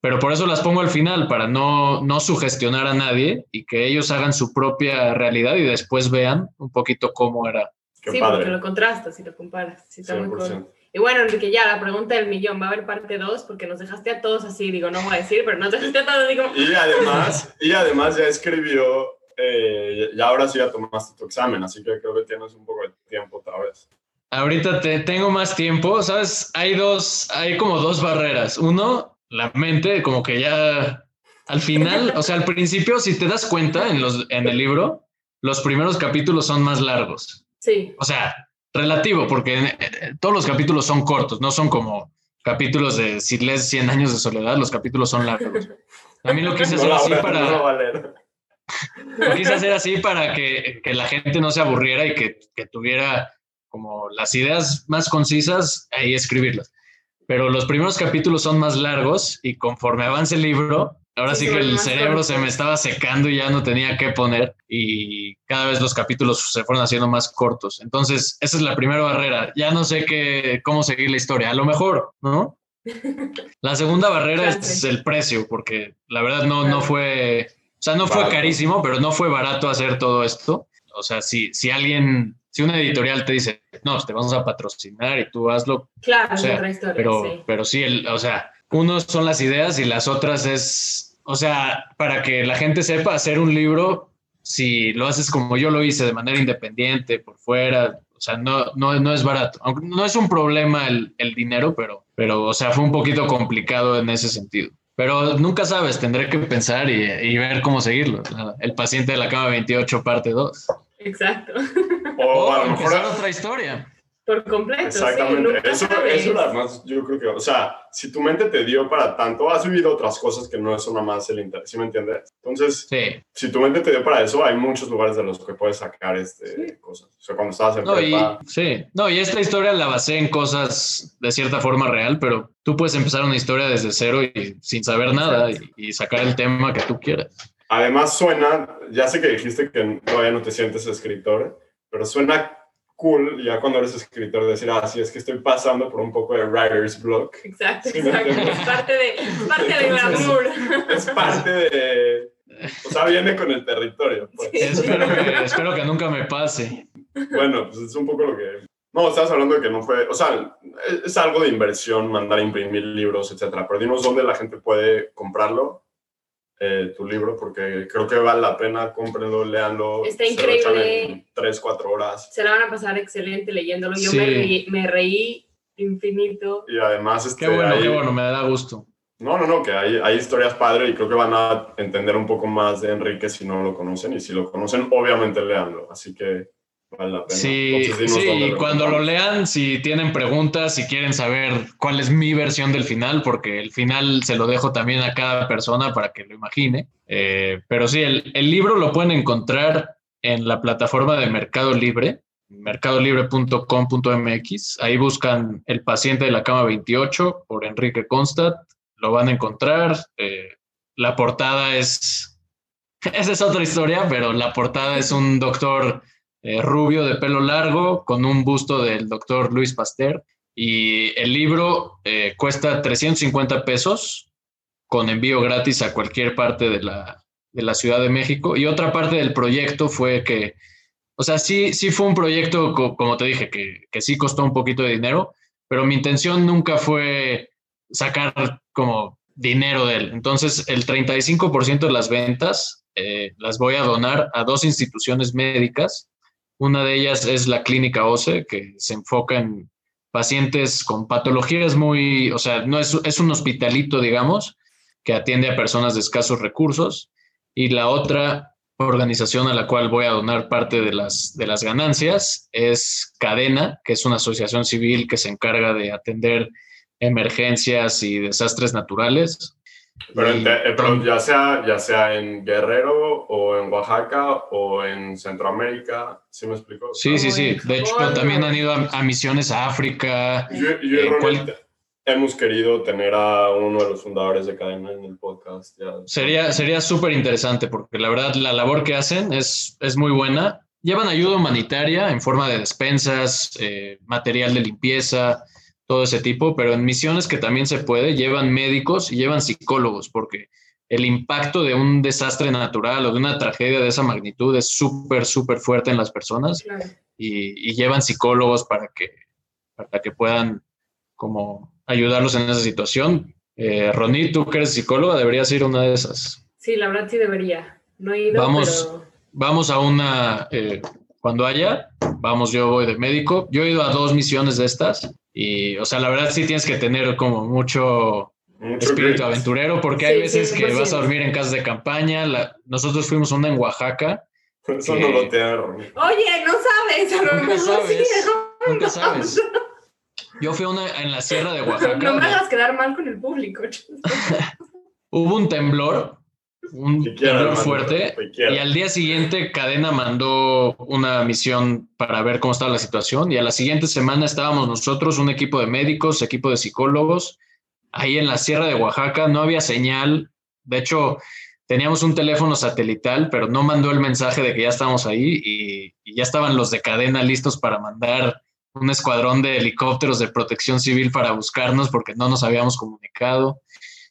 Pero por eso las pongo al final, para no, no sugestionar a nadie y que ellos hagan su propia realidad y después vean un poquito cómo era. Qué sí, porque padre. lo contrastas y lo comparas. Sí, está muy cool. 100%. Y bueno, Enrique, ya la pregunta del millón, ¿va a haber parte 2? Porque nos dejaste a todos así, digo, no voy a decir, pero nos dejaste a todos así como... Y además, y además ya escribió, eh, y ahora sí ya tomaste tu examen, así que creo que tienes un poco de tiempo otra vez. Ahorita te, tengo más tiempo, ¿sabes? Hay dos, hay como dos barreras. Uno, la mente, como que ya al final, o sea, al principio, si te das cuenta en, los, en el libro, los primeros capítulos son más largos. Sí, O sea, relativo, porque eh, todos los capítulos son cortos, no son como capítulos de si lees 100 años de soledad, los capítulos son largos. A mí lo quise hacer así para... no. Lo quise hacer así para que, que la gente no se aburriera y que, que tuviera como las ideas más concisas, ahí escribirlas. Pero los primeros capítulos son más largos y conforme avance el libro, ahora sí, Sí, que el cerebro corto. se me estaba secando y ya no tenía qué poner y cada vez los capítulos se fueron haciendo más cortos. Entonces, esa es la primera barrera. Ya no sé qué, cómo seguir la historia. A lo mejor, ¿no? La segunda barrera es el precio, porque la verdad no, no fue, o sea, no fue carísimo, pero no fue barato hacer todo esto. O sea, si, si alguien, si una editorial te dice, no, te vamos a patrocinar y tú hazlo, Claro, O sea, es otra historia, pero sí. pero sí, el, o sea, unos son las ideas y las otras es, o sea, para que la gente sepa hacer un libro, si lo haces como yo lo hice, de manera independiente, por fuera, o sea, no, no, no es barato. Aunque no es un problema el, el dinero, pero, pero, o sea, fue un poquito complicado en ese sentido. Pero nunca sabes, tendré que pensar y, y ver cómo seguirlo. El paciente de la cama 28, parte 2. Exacto. O a lo mejor... empezar otra historia. Por completo. sí, Exactamente. nunca eso, eso además, yo creo que, o sea, si tu mente te dio para tanto, has vivido otras cosas que no es nada más el interés, ¿sí me entiendes? Entonces, Sí. si tu mente te dio para eso, hay muchos lugares de los que puedes sacar este, cosas. O sea, cuando estabas en No y, prepa, sí, no, y esta historia la basé en cosas de cierta forma real, pero tú puedes empezar una historia desde cero y sin saber nada y, y sacar el tema que tú quieras. Además suena, ya sé que dijiste que todavía no te sientes escritor, pero suena cool ya cuando eres escritor decir, ah, sí, es que estoy pasando por un poco de writer's block. Exacto, Sí, exacto. Es parte de, es parte de Entonces, glamour. Es parte de... O sea, viene con el territorio. pues. Sí. Espero que, espero que nunca me pase. Bueno, pues es un poco lo que... No, estabas hablando de que no fue... O sea, es, es algo de inversión mandar a imprimir libros, etcétera. Pero dinos dónde la gente puede comprarlo, eh, tu libro, porque creo que vale la pena, cómprenlo, léanlo. Está increíble. en tres, cuatro horas. Se la van a pasar excelente leyéndolo. Yo Sí. me, reí, me reí infinito. Y además, este, Qué bueno, hay- qué bueno, me da gusto. No, no, no, que hay, hay historias padres y creo que van a entender un poco más de Enrique si no lo conocen. Y si lo conocen, obviamente léanlo. Así que vale la pena. Sí, Entonces, sí, y cuando lo lean, si tienen preguntas, si quieren saber cuál es mi versión del final, porque el final se lo dejo también a cada persona para que lo imagine. Eh, pero sí, el, el libro lo pueden encontrar en la plataforma de Mercado Libre, mercadolibre.com.mx. Ahí buscan El paciente de la cama 28 por Enrique Constat. Lo van a encontrar. Eh, la portada es... Esa es otra historia, pero la portada es un doctor eh, rubio de pelo largo con un busto del doctor Luis Pasteur. Y el libro eh, cuesta 350 pesos con envío gratis a cualquier parte de la, de la Ciudad de México. Y otra parte del proyecto fue que, o sea, sí, sí fue un proyecto, co- como te dije, que, que sí costó un poquito de dinero, pero mi intención nunca fue sacar como dinero de él. Entonces, el 35% de las ventas eh, las voy a donar a dos instituciones médicas. Una de ellas es la Clínica OCE, que se enfoca en pacientes con patologías muy, o sea, no es, es un hospitalito, digamos, que atiende a personas de escasos recursos. Y la otra organización a la cual voy a donar parte de las, de las ganancias es Cadena, que es una asociación civil que se encarga de atender emergencias y desastres naturales. Pero, Y- te- eh, pero ya, sea, ya sea en Guerrero o en Oaxaca o en Centroamérica, ¿sí me explico? Sí, sí, sí. De hecho, Japón, también han ido a, a misiones a África. Yo, yo Eh, Ronnie ¿cuál- hemos querido tener a uno de los fundadores de Cadena en el podcast. Ya. Sería sería súper interesante porque la verdad la labor que hacen es, es muy buena. Llevan ayuda humanitaria en forma de despensas, eh, material de limpieza, todo ese tipo, pero en misiones que también se puede, llevan médicos y llevan psicólogos porque el impacto de un desastre natural o de una tragedia de esa magnitud es súper, súper fuerte en las personas. Claro. y, y llevan psicólogos para que, para que puedan como ayudarlos en esa situación. Eh, Ronnie, tú que eres psicóloga, deberías ir a una de esas. Sí, la verdad sí debería. No he ido, Vamos. pero Vamos a una, eh, cuando haya, vamos, yo voy de médico. Yo he ido a dos misiones de estas y, o sea, la verdad sí tienes que tener como mucho Mucho espíritu aventurero porque Sí, hay veces sí, que vas 100%. a dormir en casas de campaña. La- nosotros fuimos una en Oaxaca. Eso que- no lo te da, Ronnie. Oye, no sabes, a lo Nunca mejor sabes. sí, ¿no? Nunca sabes. Yo fui a una en la sierra de Oaxaca. No me hagas quedar mal con el público. Hubo un temblor un fuerte. Y al día siguiente, Cadena mandó una misión para ver cómo estaba la situación. Y a la siguiente semana estábamos nosotros, un equipo de médicos, equipo de psicólogos, ahí en la Sierra de Oaxaca. No había señal. De hecho, teníamos un teléfono satelital, pero no mandó el mensaje de que ya estábamos ahí y, y ya estaban los de Cadena listos para mandar un escuadrón de helicópteros de protección civil para buscarnos porque no nos habíamos comunicado.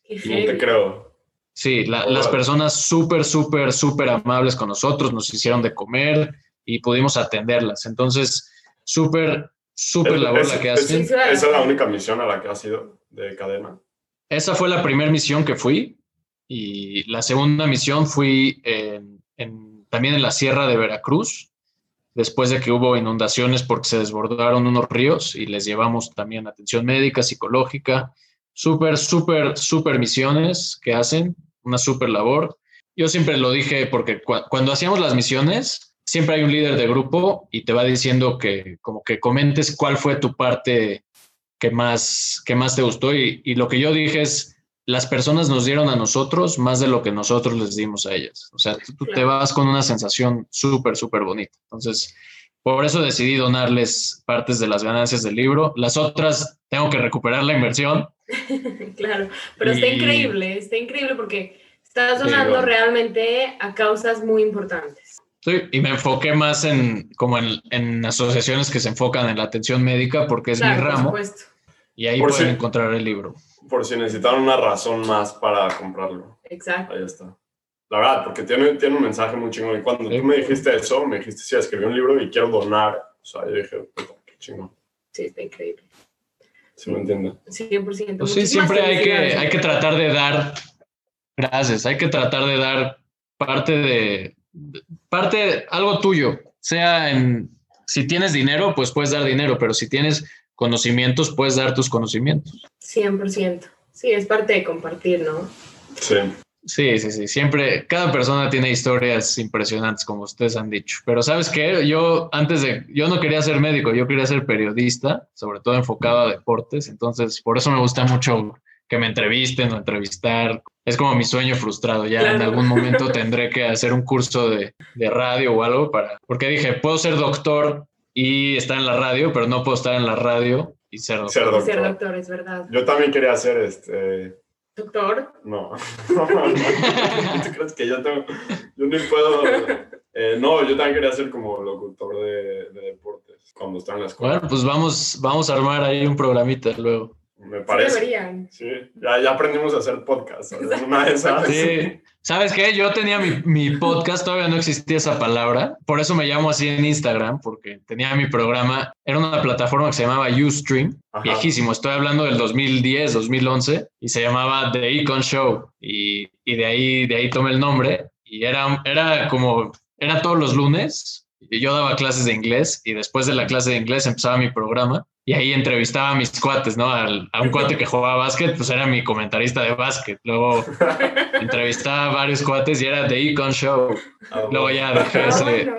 No te creo. Sí, las personas súper, súper, súper amables con nosotros, nos hicieron de comer y pudimos atenderlas. Entonces, súper, súper labor la que hacen. ¿Esa es la única misión a la que has ido de cadena? Esa fue la primera misión que fui y la segunda misión fui también en la Sierra de Veracruz, después de que hubo inundaciones porque se desbordaron unos ríos y les llevamos también atención médica, psicológica, súper, súper, súper misiones que hacen una súper labor. Yo siempre lo dije porque cuando hacíamos las misiones, siempre hay un líder de grupo y te va diciendo que como que comentes cuál fue tu parte que más, que más te gustó. Y, y lo que yo dije es, las personas nos dieron a nosotros más de lo que nosotros les dimos a ellas. O sea, tú, te vas con una sensación súper, súper bonita. Entonces, por eso decidí donarles partes de las ganancias del libro. Las otras tengo que recuperar la inversión, claro, pero está increíble, está increíble porque estás donando realmente a causas muy importantes. Sí, y me enfoqué más en como en, asociaciones que se enfocan en la atención médica porque es mi ramo. Y ahí pueden encontrar el libro. Por si necesitan una razón más para comprarlo. Exacto. Ahí está. La verdad, porque tiene, tiene un mensaje muy chingón. Y cuando tú me dijiste eso, me dijiste, sí, escribí un libro y quiero donar. O sea, yo dije, qué chingón. Sí, está increíble. ¿Sí me entiende? 100%. Pues sí, siempre hay que, hay que tratar de dar, gracias, hay que tratar de dar parte de, parte, algo tuyo, sea en, si tienes dinero, pues puedes dar dinero, pero si tienes conocimientos, puedes dar tus conocimientos. 100%. Sí, es parte de compartir, ¿no? Sí. Sí, sí, sí. Siempre, cada persona tiene historias impresionantes, como ustedes han dicho. Pero sabes qué, yo antes de, yo no quería ser médico, yo quería ser periodista, sobre todo enfocado a deportes. Entonces, por eso me gusta mucho que me entrevisten o entrevistar. Es como mi sueño frustrado. Ya en algún momento tendré que hacer un curso de, de radio o algo para, porque dije, puedo ser doctor y estar en la radio, pero no puedo estar en la radio y ser doctor. Ser doctor, ser doctor es verdad. Yo también quería hacer este ¿Doctor? No. ¿Tú crees que yo tengo.? Yo ni puedo. Eh, no, yo también quería ser como locutor de, de, deportes cuando estaba en la escuela. Bueno, pues vamos, vamos a armar ahí un programita luego. Me parece. Sí, deberían. Sí, ya, ya aprendimos a hacer podcast. Una de esas. Sí. ¿Sabes qué? Yo tenía mi, mi, podcast, todavía no existía esa palabra, por eso me llamo así en Instagram, porque tenía mi programa, era una plataforma que se llamaba Ustream, viejísimo, estoy hablando del 2010, 2011, y se llamaba The Econ Show, y, y de, ahí, de ahí tomé el nombre, y era, era como, era todos los lunes, y yo daba clases de inglés, y después de la clase de inglés empezaba mi programa, y ahí entrevistaba a mis cuates, ¿no? a un cuate que jugaba básquet, pues era mi comentarista de básquet. Luego entrevistaba a varios cuates y era The Econ Show. Ah, Luego ya dejé ah, ese.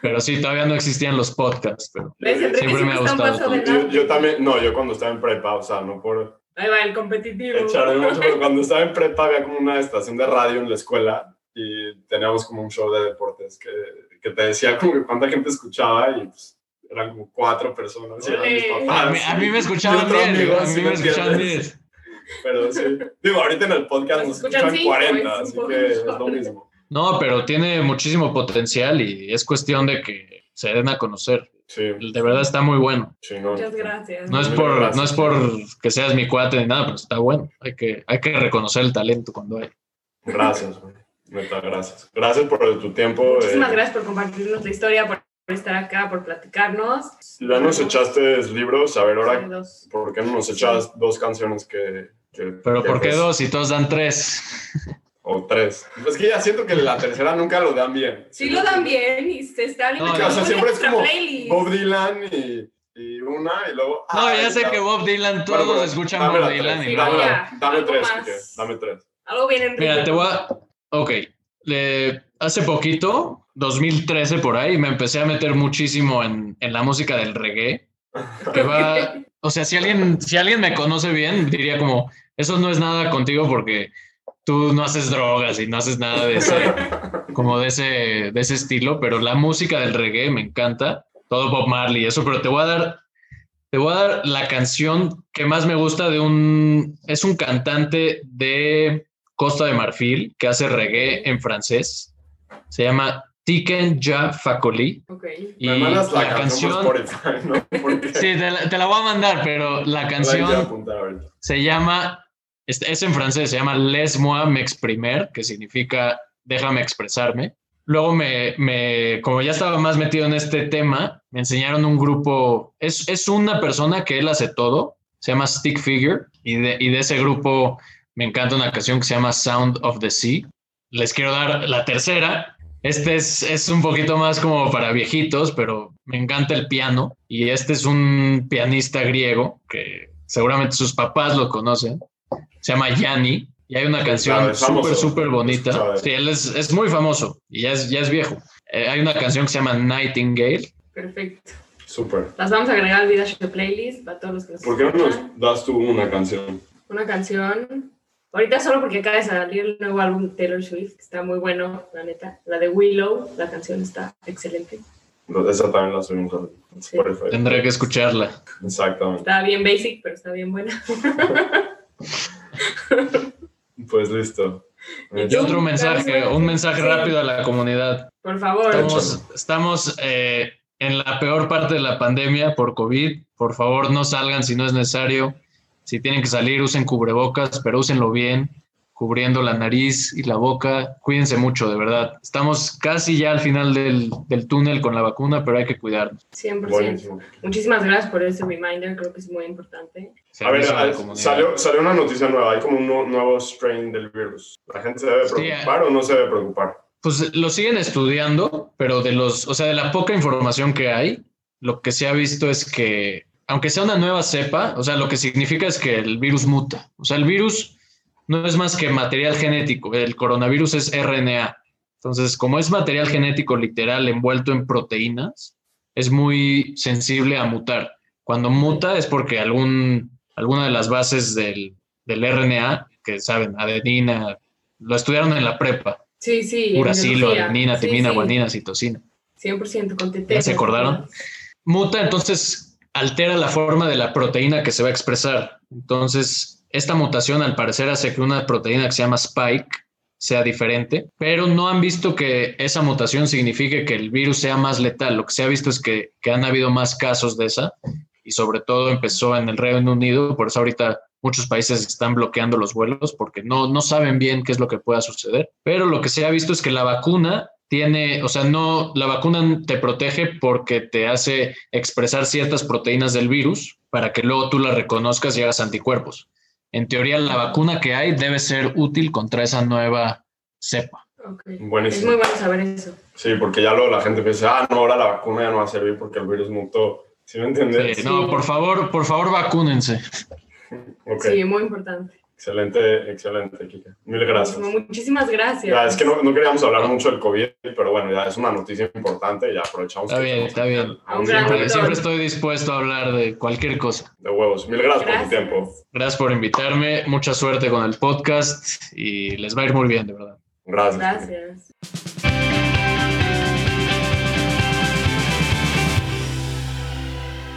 Pero sí, todavía no existían los podcasts, pero siempre me ha gustado. Yo, yo, también, no, yo cuando estaba en prepa, o sea, no por... Ahí va el competitivo. cuando estaba en prepa había como una estación de radio en la escuela y teníamos como un show de deportes que, que te decía como que cuánta gente escuchaba y pues eran como cuatro personas. A, mí, me escuchaban 10, a mí me escuchaban 10. Pero sí, digo, ahorita en el podcast nos escuchan 40, así que es lo mismo. No, pero tiene muchísimo potencial y es cuestión de que se den a conocer. Sí. De verdad está muy bueno. Muchas gracias. No es, por, no es por que seas mi cuate ni nada, pero está bueno. Hay que, hay que reconocer el talento cuando hay. Gracias, güey. gracias. Gracias por tu tiempo. Muchísimas eh. gracias por compartirnos la historia, por por estar acá, por platicarnos. Ya nos echaste libros, a ver ahora, ¿por qué no nos echas dos canciones que... Pero ¿por qué dos y todos dan tres? O tres. Es que ya siento que la tercera nunca lo dan bien. Sí lo dan bien y se está alimentando. o sea, siempre es como Bob Dylan y, y, una y luego... No, ya sé que Bob Dylan, todos escuchan Bob Dylan. Y dame, dame tres, dame tres. Algo bien en Mira, te voy a... Ok. Le... Hace poquito 2013 por ahí, me empecé a meter muchísimo en, en la música del reggae. Que va, o sea, si alguien, si alguien me conoce bien, diría como, eso no es nada contigo porque tú no haces drogas y no haces nada de ese, como de ese, de ese estilo, pero la música del reggae me encanta, todo Bob Marley eso, pero te voy a dar, te voy a dar la canción que más me gusta de un, es un cantante de Costa de Marfil que hace reggae en francés, se llama Tiken Ja Fakoli. Ok. Y la, la canción, Spotify, ¿no? Porque sí, te la, te la voy a mandar, pero la canción se llama, es, es en francés, se llama Laisse-moi m'exprimer, que significa déjame expresarme. Luego me, me, como ya estaba más metido en este tema, me enseñaron un grupo, es, es una persona que él hace todo, se llama Stick Figure, y de, y de ese grupo me encanta una canción que se llama Sound of the Sea. Les quiero dar la tercera. Este es, es un poquito más como para viejitos, pero me encanta el piano. Y este es un pianista griego que seguramente sus papás lo conocen. Se llama Yanni. Y hay una canción súper, súper bonita. Sí, él es, es muy famoso y ya es, ya es viejo. Eh, hay una canción que se llama Nightingale. Perfecto. Súper. Las vamos a agregar al Vida Show Playlist para todos los que nos ¿Por qué no nos das tú una canción? Una canción. Ahorita solo porque acaba de salir el nuevo álbum de Taylor Swift, que está muy bueno, la neta. La de Willow, la canción está excelente. Esa también la subimos a Sí. Spotify. Tendré que escucharla. Exactamente. Está bien basic, pero está bien buena. Pues listo. ¿Y otro mensaje, un mensaje Sí. rápido a la comunidad. Por favor. Estamos, estamos eh, en la peor parte de la pandemia por COVID. Por favor, no salgan si no es necesario. Si tienen que salir, usen cubrebocas, pero úsenlo bien, cubriendo la nariz y la boca. Cuídense mucho, de verdad. Estamos casi ya al final del, del túnel con la vacuna, pero hay que cuidarnos. 100%. Buenísimo. Muchísimas gracias por ese reminder, creo que es muy importante. A ver, Servicio a ah, comunidad. salió, salió una noticia nueva. Hay como un nu- nuevo strain del virus. ¿La gente se debe Sí, preocupar o no se debe preocupar? Pues lo siguen estudiando, pero de los, o sea, de la poca información que hay, lo que se ha visto es que, aunque sea una nueva cepa, o sea, lo que significa es que el virus muta. O sea, el virus no es más que material genético, el coronavirus es RNA. Entonces, como es material genético literal envuelto en proteínas, es muy sensible a mutar. Cuando muta es porque algún, alguna de las bases del, del RNA, que saben, adenina, lo estudiaron en la prepa, Sí, sí. uracilo, adenina, timina, sí. guanina, citosina. 100% con. ¿Ya se acordaron? Muta, entonces altera la forma de la proteína que se va a expresar. Entonces, esta mutación al parecer hace que una proteína que se llama spike sea diferente, pero no han visto que esa mutación signifique que el virus sea más letal. Lo que se ha visto es que, han habido más casos de esa y sobre todo empezó en el Reino Unido, por eso ahorita muchos países están bloqueando los vuelos porque no, no saben bien qué es lo que pueda suceder. Pero lo que se ha visto es que la vacuna tiene, o sea, no, la vacuna te protege porque te hace expresar ciertas proteínas del virus para que luego tú las reconozcas y hagas anticuerpos. En teoría, la vacuna que hay debe ser útil contra esa nueva cepa. Ok. Es Buenísimo. muy bueno saber eso. Sí, porque ya luego la gente piensa, ah, no, ahora la vacuna ya no va a servir porque el virus mutó. ¿Sí me entiendes? Sí, No, por favor, por favor, vacúnense. Ok, Sí, muy importante. Excelente, excelente, Kika. Mil gracias. Muchísimas gracias. Ya, es que no, no queríamos hablar mucho del COVID, pero bueno, ya es una noticia importante y ya aprovechamos. Está bien, está bien. Siempre, estoy dispuesto a hablar de cualquier cosa. de huevos. Mil gracias, por tu tiempo. Gracias por invitarme, mucha suerte con el podcast y les va a ir muy bien, de verdad. Gracias. Gracias.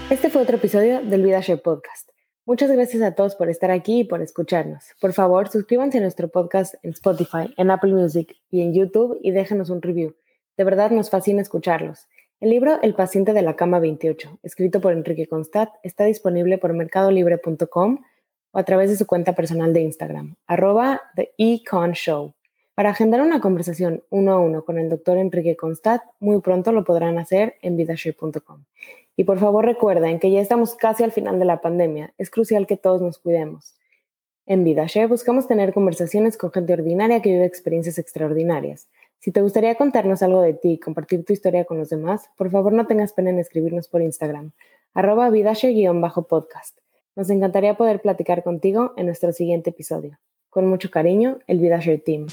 Este fue otro episodio del VidaShare Podcast. Muchas gracias a todos por estar aquí y por escucharnos. Por favor, suscríbanse a nuestro podcast en Spotify, en Apple Music y en YouTube y déjenos un review. De verdad nos fascina escucharlos. El libro El paciente de la cama 28, escrito por Enrique Constat, está disponible por mercadolibre.com o a través de su cuenta personal de Instagram, arroba The Econ Show. Para agendar una conversación uno a uno con el doctor Enrique Constat, muy pronto lo podrán hacer en vidashare.com. Y por favor recuerden que ya estamos casi al final de la pandemia. Es crucial que todos nos cuidemos. En VidaShare buscamos tener conversaciones con gente ordinaria que vive experiencias extraordinarias. Si te gustaría contarnos algo de ti y compartir tu historia con los demás, por favor no tengas pena en escribirnos por Instagram, arroba vidashare-podcast. Nos encantaría poder platicar contigo en nuestro siguiente episodio. Con mucho cariño, el VidaShare Team.